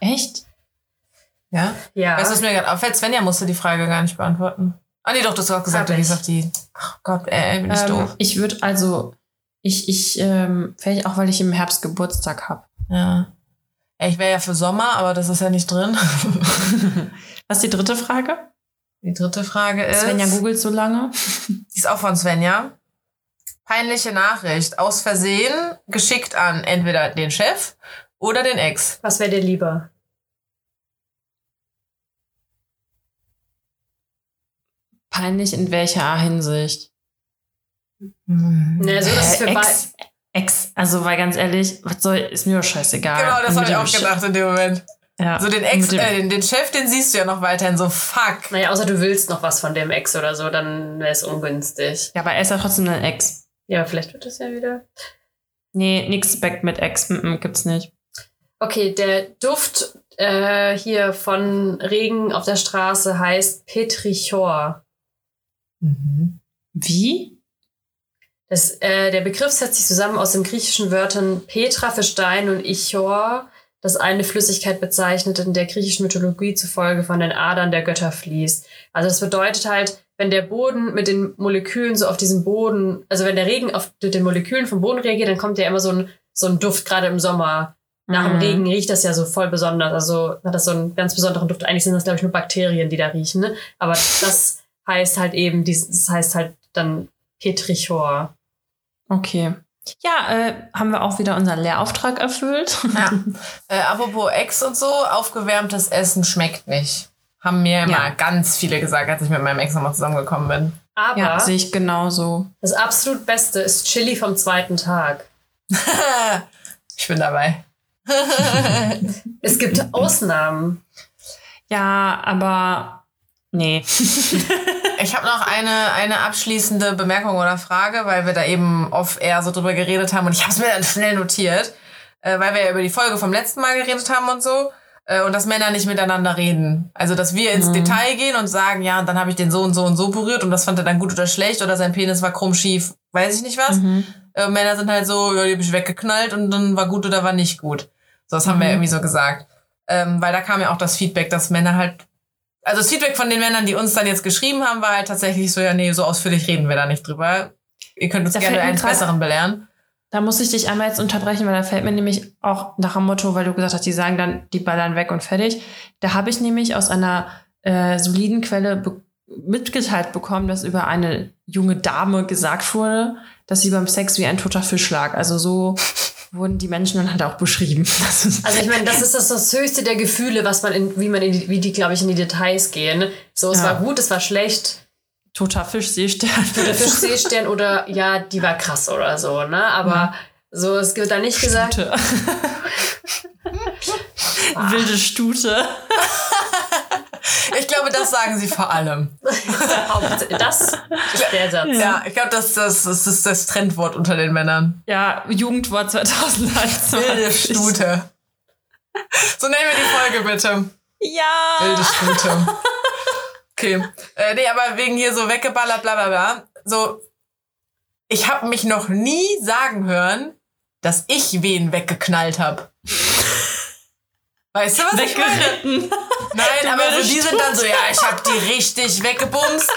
Speaker 1: Echt?
Speaker 3: Ja.
Speaker 2: ja.
Speaker 3: Weißt du, was mir gerade auffällt? Svenja musste die Frage gar nicht beantworten. Ah, nee, doch, du hast auch gesagt,
Speaker 2: Hab ich.
Speaker 3: auf die. Ach Gott, ey, bin ich
Speaker 1: Ähm,
Speaker 3: doof.
Speaker 1: ich würde also, ich, ich, ähm, vielleicht auch, weil ich im Herbst Geburtstag habe.
Speaker 3: Ja. Ich wäre ja für Sommer, aber das ist ja nicht drin.
Speaker 1: Was ist die dritte Frage?
Speaker 3: Die dritte Frage ist.
Speaker 1: Svenja googelt so lange.
Speaker 3: Die ist auch von Svenja. Peinliche Nachricht. Aus Versehen geschickt an entweder den Chef oder den Ex.
Speaker 2: was wäre dir lieber?
Speaker 1: Peinlich in welcher Hinsicht?
Speaker 2: Ne, so, das ist für
Speaker 1: Äh,
Speaker 2: beide.
Speaker 1: Ex, Ex, also weil ganz ehrlich, was soll, ist mir doch scheißegal.
Speaker 3: Genau, das habe ich auch gedacht in dem Moment.
Speaker 1: Ja,
Speaker 3: So den Ex, äh, den, den Chef, den siehst du ja noch weiterhin so, fuck.
Speaker 2: Naja, außer du willst noch was von dem Ex oder so, dann wäre es ungünstig.
Speaker 1: Ja, aber er ist ja trotzdem ein Ex.
Speaker 2: Ja, vielleicht wird es ja wieder.
Speaker 1: Nee, nix Back mit Ex, mm, mm, gibt's nicht.
Speaker 2: Okay, der Duft äh, hier von Regen auf der Straße heißt Petrichor.
Speaker 3: Mhm.
Speaker 1: Wie?
Speaker 2: Das, äh, der Begriff setzt sich zusammen aus den griechischen Wörtern Petra für Stein und Ichor, das eine Flüssigkeit bezeichnet, in der griechischen Mythologie zufolge von den Adern der Götter fließt. Also das bedeutet halt, wenn der Boden mit den Molekülen so auf diesem Boden, also wenn der Regen auf mit den Molekülen vom Boden reagiert, dann kommt ja immer so ein, so ein Duft, gerade im Sommer. Nach dem
Speaker 1: Mhm.
Speaker 2: Regen riecht das ja so voll besonders. Also hat das so einen ganz besonderen Duft. Eigentlich sind das, glaube ich, nur Bakterien, die da riechen. Ne? Aber das heißt halt eben, das heißt halt dann Petrichor.
Speaker 1: Okay. Ja, äh, haben wir auch wieder unseren Lehrauftrag erfüllt.
Speaker 3: Ja. Äh, apropos Ex und so, aufgewärmtes Essen schmeckt nicht. Haben mir immer
Speaker 1: Ja.
Speaker 3: ganz viele gesagt, als ich mit meinem Ex nochmal zusammengekommen bin.
Speaker 2: Aber
Speaker 1: Ja, sehe ich genauso.
Speaker 2: das absolut Beste ist Chili vom zweiten Tag.
Speaker 3: ich bin dabei.
Speaker 2: Es gibt Ausnahmen.
Speaker 1: Ja, aber nee.
Speaker 3: Ich habe noch eine, eine abschließende Bemerkung oder Frage, weil wir da eben off-air so drüber geredet haben und ich habe es mir dann schnell notiert, äh, weil wir ja über die Folge vom letzten Mal geredet haben und so äh, und dass Männer nicht miteinander reden. Also, dass wir ins
Speaker 1: Mhm.
Speaker 3: Detail gehen und sagen, ja, und dann habe ich den so und so und so berührt und das fand er dann gut oder schlecht oder sein Penis war krumm schief, weiß ich nicht was.
Speaker 1: Mhm.
Speaker 3: Äh, Männer sind halt so, ja, die hab ich weggeknallt und dann war gut oder war nicht gut. So, das haben wir
Speaker 1: Mhm.
Speaker 3: irgendwie so gesagt. Ähm, weil da kam ja auch das Feedback, dass Männer halt, also das Feedback von den Männern, die uns dann jetzt geschrieben haben, war halt tatsächlich so, ja, nee, so ausführlich reden wir da nicht drüber. Ihr könnt uns
Speaker 1: Da
Speaker 3: gerne
Speaker 1: grad-
Speaker 3: Besseren belehren.
Speaker 1: Da muss ich dich einmal jetzt unterbrechen, weil da fällt mir nämlich auch nach dem Motto, weil du gesagt hast, die sagen dann, die ballern weg und fertig. Da habe ich nämlich aus einer äh, soliden Quelle be mitgeteilt bekommen, dass über eine junge Dame gesagt wurde, dass sie beim Sex wie ein toter Fisch lag. Also so wurden die Menschen dann halt auch beschrieben.
Speaker 2: Also ich meine, das ist das, das höchste der Gefühle, was man in, wie man in die, wie die, glaube ich, in die Details gehen. So, es
Speaker 1: Ja.
Speaker 2: war gut, es war schlecht,
Speaker 1: toter Fisch, Seestern.
Speaker 2: der Fisch Seestern oder ja, die war krass oder so, ne? Aber so, es wird da nicht gesagt.
Speaker 1: Stute. Wilde Stute.
Speaker 3: Ich glaube, das sagen sie vor allem.
Speaker 2: Das ist der Satz.
Speaker 3: Ja, ich glaube, das, das, das ist das Trendwort unter den Männern.
Speaker 1: Ja, Jugendwort 2021.
Speaker 3: Wilde Stute. So nennen wir die Folge bitte.
Speaker 1: Ja.
Speaker 3: Wilde Stute. Okay. Äh, nee, aber wegen hier so weggeballert, bla bla bla. So, ich habe mich noch nie sagen hören, dass ich wen weggeknallt habe. Weißt du, was ich meine?
Speaker 1: Weggeritten.
Speaker 3: Nein,
Speaker 1: Du
Speaker 3: aber so, die sind dann so, ja, ich hab die richtig weggebumst.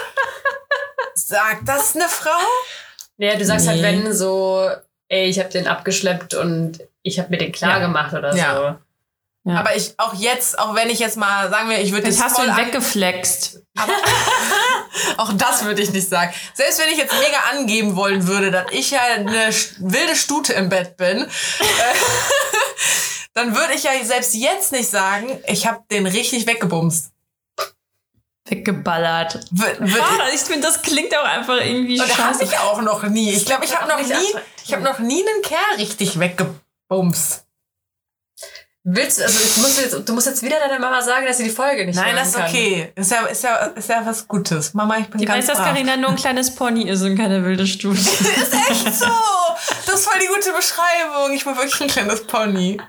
Speaker 3: Sagt das eine Frau?
Speaker 2: Ja, du sagst halt,
Speaker 1: Nee.
Speaker 2: wenn so, ey, ich habe den abgeschleppt und ich habe mir den klar
Speaker 1: Ja.
Speaker 2: gemacht oder
Speaker 3: Ja.
Speaker 2: so.
Speaker 1: Ja.
Speaker 3: Aber ich, auch jetzt, auch wenn ich jetzt mal, sagen wir, ich würde
Speaker 1: Jetzt
Speaker 3: jetzt
Speaker 1: hast du ihn weggeflext.
Speaker 3: Auch das würde ich nicht sagen. Selbst wenn ich jetzt mega angeben wollen würde, dass ich ja eine wilde Stute im Bett bin, äh, dann würde ich ja selbst jetzt nicht sagen, ich habe den richtig weggebumst.
Speaker 1: Weggeballert. Ah, ich finde, das klingt auch einfach irgendwie
Speaker 3: Und habe
Speaker 1: scheiße.
Speaker 3: ich auch noch nie. Ich glaube, ich habe noch nie, ich habe noch nie einen Kerl richtig weggebumst.
Speaker 2: Willst du, also ich muss jetzt, du musst jetzt wieder deiner Mama sagen, dass sie die Folge nicht
Speaker 3: Nein, das ist
Speaker 2: kann.
Speaker 3: okay. Ist ja, ist ja, ist ja was Gutes. Mama, ich bin
Speaker 1: Die
Speaker 3: ganz
Speaker 1: weiß, dass
Speaker 3: brav.
Speaker 1: Carina nur ein kleines Pony ist und keine wilde Stute.
Speaker 3: ist echt so. Das ist voll die gute Beschreibung. Ich bin wirklich ein kleines Pony.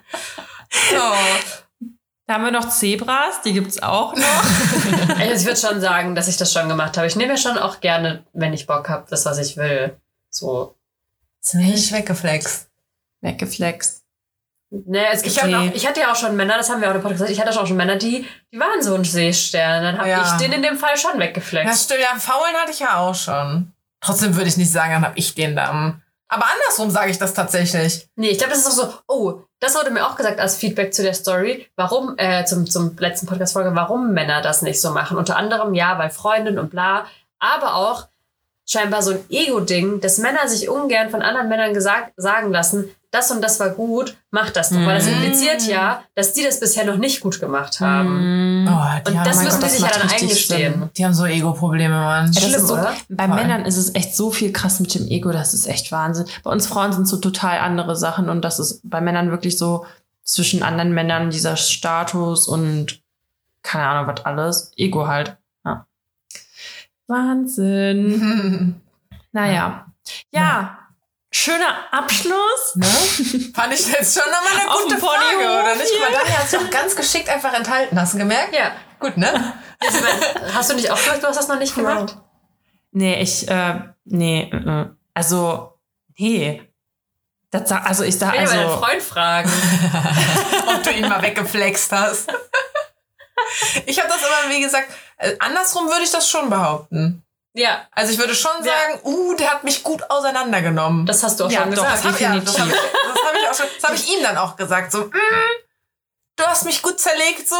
Speaker 3: Oh.
Speaker 1: Da haben wir noch Zebras, die gibt's auch noch.
Speaker 2: Also ich würde schon sagen, dass ich das schon gemacht habe. Ich nehme ja schon auch gerne, wenn ich Bock habe, das, was ich will. So.
Speaker 3: Ist nicht weggeflext.
Speaker 1: Weggeflext.
Speaker 2: Ne, es gibt
Speaker 3: Ich noch-
Speaker 2: ich hatte ja auch schon Männer, das haben wir auch im Podcast gesagt, ich hatte auch schon Männer, die, die waren so ein Seestern. Dann habe
Speaker 3: Ja.
Speaker 2: ich den in dem Fall schon
Speaker 3: Ja,
Speaker 2: weggeflext.
Speaker 3: stimmt. Ja, faulen hatte ich ja auch schon. Trotzdem würde ich nicht sagen, dann habe ich den da. am- Aber andersrum sage ich das tatsächlich.
Speaker 2: Nee, ich glaube, das ist auch so, oh, das wurde mir auch gesagt als Feedback zu der Story, warum, äh, zum, zum letzten Podcast-Folge, warum Männer das nicht so machen. Unter anderem, ja, weil Freundin und bla, aber auch scheinbar so ein Ego-Ding, dass Männer sich ungern von anderen Männern gesagt, sagen lassen, das und das war gut, mach das doch. Weil das
Speaker 1: Mhm.
Speaker 2: impliziert ja, dass die das bisher noch nicht gut gemacht haben.
Speaker 1: Mm.
Speaker 3: Oh,
Speaker 2: Und
Speaker 3: haben,
Speaker 2: das müssen
Speaker 3: Gott,
Speaker 2: die sich ja dann
Speaker 1: richtig
Speaker 2: eingestehen.
Speaker 1: Sinn.
Speaker 3: die haben so Ego-Probleme, Mann.
Speaker 2: Schlimm,
Speaker 1: ist so,
Speaker 2: oder?
Speaker 1: bei
Speaker 3: Voll.
Speaker 1: Männern ist es echt so viel krass mit dem Ego, das ist echt Wahnsinn. Bei uns Frauen sind so total andere Sachen und das ist bei Männern wirklich so zwischen anderen Männern, dieser Status und keine Ahnung, was alles. Ego halt. Ja. Wahnsinn. Naja. Ja. Schöner Abschluss.
Speaker 3: Ne? Fand ich jetzt schon nochmal eine gute Frage, oder nicht? Guck mal, Dani hat sich auch ganz geschickt einfach enthalten. Hast du gemerkt?
Speaker 2: Ja.
Speaker 3: Gut, ne?
Speaker 2: Hast du nicht auch gesagt, du hast das noch nicht gemacht?
Speaker 1: Nee, ich, äh, nee, äh, also, nee. Das, sag- also ich sag,
Speaker 2: Ich will ja meinen
Speaker 1: also,
Speaker 2: Freund fragen.
Speaker 3: Ob du ihn mal weggeflext hast. Ich habe das immer, wie gesagt, andersrum würde ich das schon behaupten.
Speaker 2: Ja,
Speaker 3: Also ich würde schon
Speaker 2: Ja.
Speaker 3: sagen, uh, der hat mich gut auseinandergenommen.
Speaker 2: das hast du auch
Speaker 1: Ja,
Speaker 2: schon
Speaker 1: doch,
Speaker 2: gesagt.
Speaker 3: Das habe ja,
Speaker 1: definitiv.
Speaker 3: das hab ich, das hab ich auch schon, das habe ich ihm dann auch gesagt. So, mm, du hast mich gut zerlegt, so.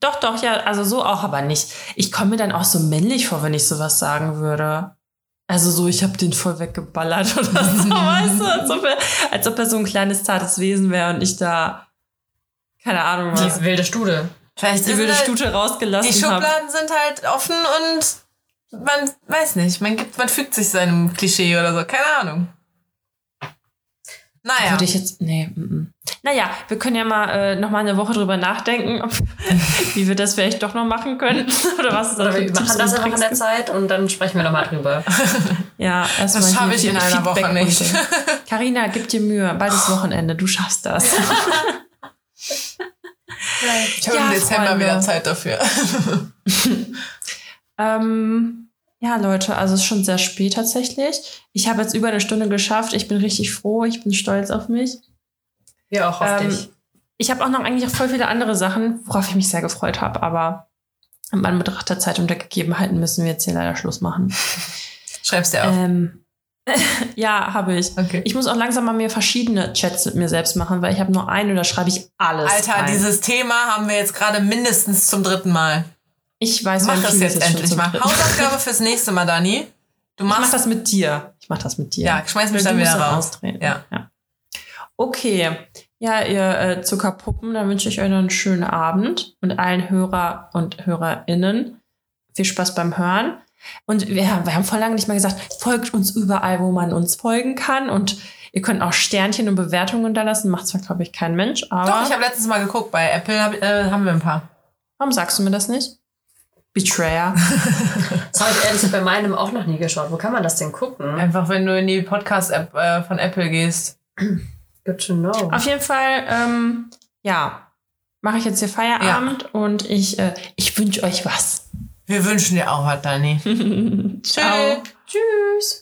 Speaker 1: doch, doch, ja, also so auch, aber nicht. Ich komme mir dann auch so männlich vor, wenn ich sowas sagen würde. Also so, ich habe den voll weggeballert oder so, weißt du? Als ob, er, als ob er so ein kleines, zartes Wesen wäre und ich da, keine Ahnung was,
Speaker 2: Die wilde Stude.
Speaker 3: Vielleicht
Speaker 1: die
Speaker 3: ist
Speaker 1: wilde
Speaker 3: halt,
Speaker 1: Stute rausgelassen
Speaker 3: Die. Schubladen sind halt offen und man weiß nicht, man, gibt, man fügt sich seinem Klischee oder so. Keine Ahnung. Naja.
Speaker 1: Würde ich jetzt, nee, mm, mm. Naja, wir können ja mal äh, noch mal eine Woche drüber nachdenken, ob, wie wir das vielleicht doch noch machen können. Oder was es da
Speaker 2: Oder wir machen das einfach in der. Zeit und dann sprechen wir nochmal drüber.
Speaker 1: Ja, erstmal
Speaker 3: Das schaffe ich in einer Woche nicht.
Speaker 1: Carina, gib dir Mühe. Bald ist Wochenende. Du schaffst das.
Speaker 3: Ich habe
Speaker 1: Ja,
Speaker 3: im Dezember
Speaker 1: Freunde.
Speaker 3: wieder Zeit dafür.
Speaker 1: ähm, ja, Leute, also es ist schon sehr spät tatsächlich. Ich habe jetzt über eine Stunde geschafft. Ich bin richtig froh. Ich bin stolz auf mich.
Speaker 2: Wir auch auf
Speaker 1: Ähm,
Speaker 2: dich.
Speaker 1: Ich habe auch noch eigentlich auch voll viele andere Sachen, worauf ich mich sehr gefreut habe. Aber in Anbetracht der Zeit und der Gegebenheiten müssen wir jetzt hier leider Schluss machen.
Speaker 3: Schreib's dir auf.
Speaker 1: Ähm, ja, habe ich.
Speaker 3: Okay.
Speaker 1: Ich muss auch langsam mal mir verschiedene Chats mit mir selbst machen, weil ich habe nur einen und da schreibe ich alles.
Speaker 3: Alter,
Speaker 1: rein.
Speaker 3: dieses Thema haben wir jetzt gerade mindestens zum dritten Mal.
Speaker 1: Ich weiß,
Speaker 3: Mach es jetzt endlich mal. Hausaufgabe fürs nächste Mal, Dani. Du
Speaker 1: Ich mach
Speaker 3: machst
Speaker 1: das mit dir. Ich mach das mit dir.
Speaker 3: Ja, schmeiß mich dann wieder raus.
Speaker 1: austreten.
Speaker 3: Ja.
Speaker 1: Okay. Ja, ihr äh, Zuckerpuppen, dann wünsche ich euch noch einen schönen Abend und allen Hörer und HörerInnen viel Spaß beim Hören. Und wir, wir haben vor lange nicht mal gesagt, folgt uns überall, wo man uns folgen kann. Und ihr könnt auch Sternchen und Bewertungen unterlassen. Macht zwar, glaube ich, kein Mensch, aber
Speaker 3: Doch, ich habe letztens mal geguckt. Bei Apple hab, äh, haben wir ein paar.
Speaker 1: warum sagst du mir das nicht? Betrayer.
Speaker 2: Das habe ich ehrlich gesagt bei meinem auch noch nie geschaut. Wo kann man das denn gucken?
Speaker 3: Einfach, wenn du in die Podcast-App äh, von Apple gehst.
Speaker 2: Good to know.
Speaker 1: Auf jeden Fall, ähm, ja, mache ich jetzt hier Feierabend und ich, äh, ich wünsche euch was.
Speaker 3: Wir wünschen dir auch was, Dani.
Speaker 1: Ciao.
Speaker 2: Tschüss.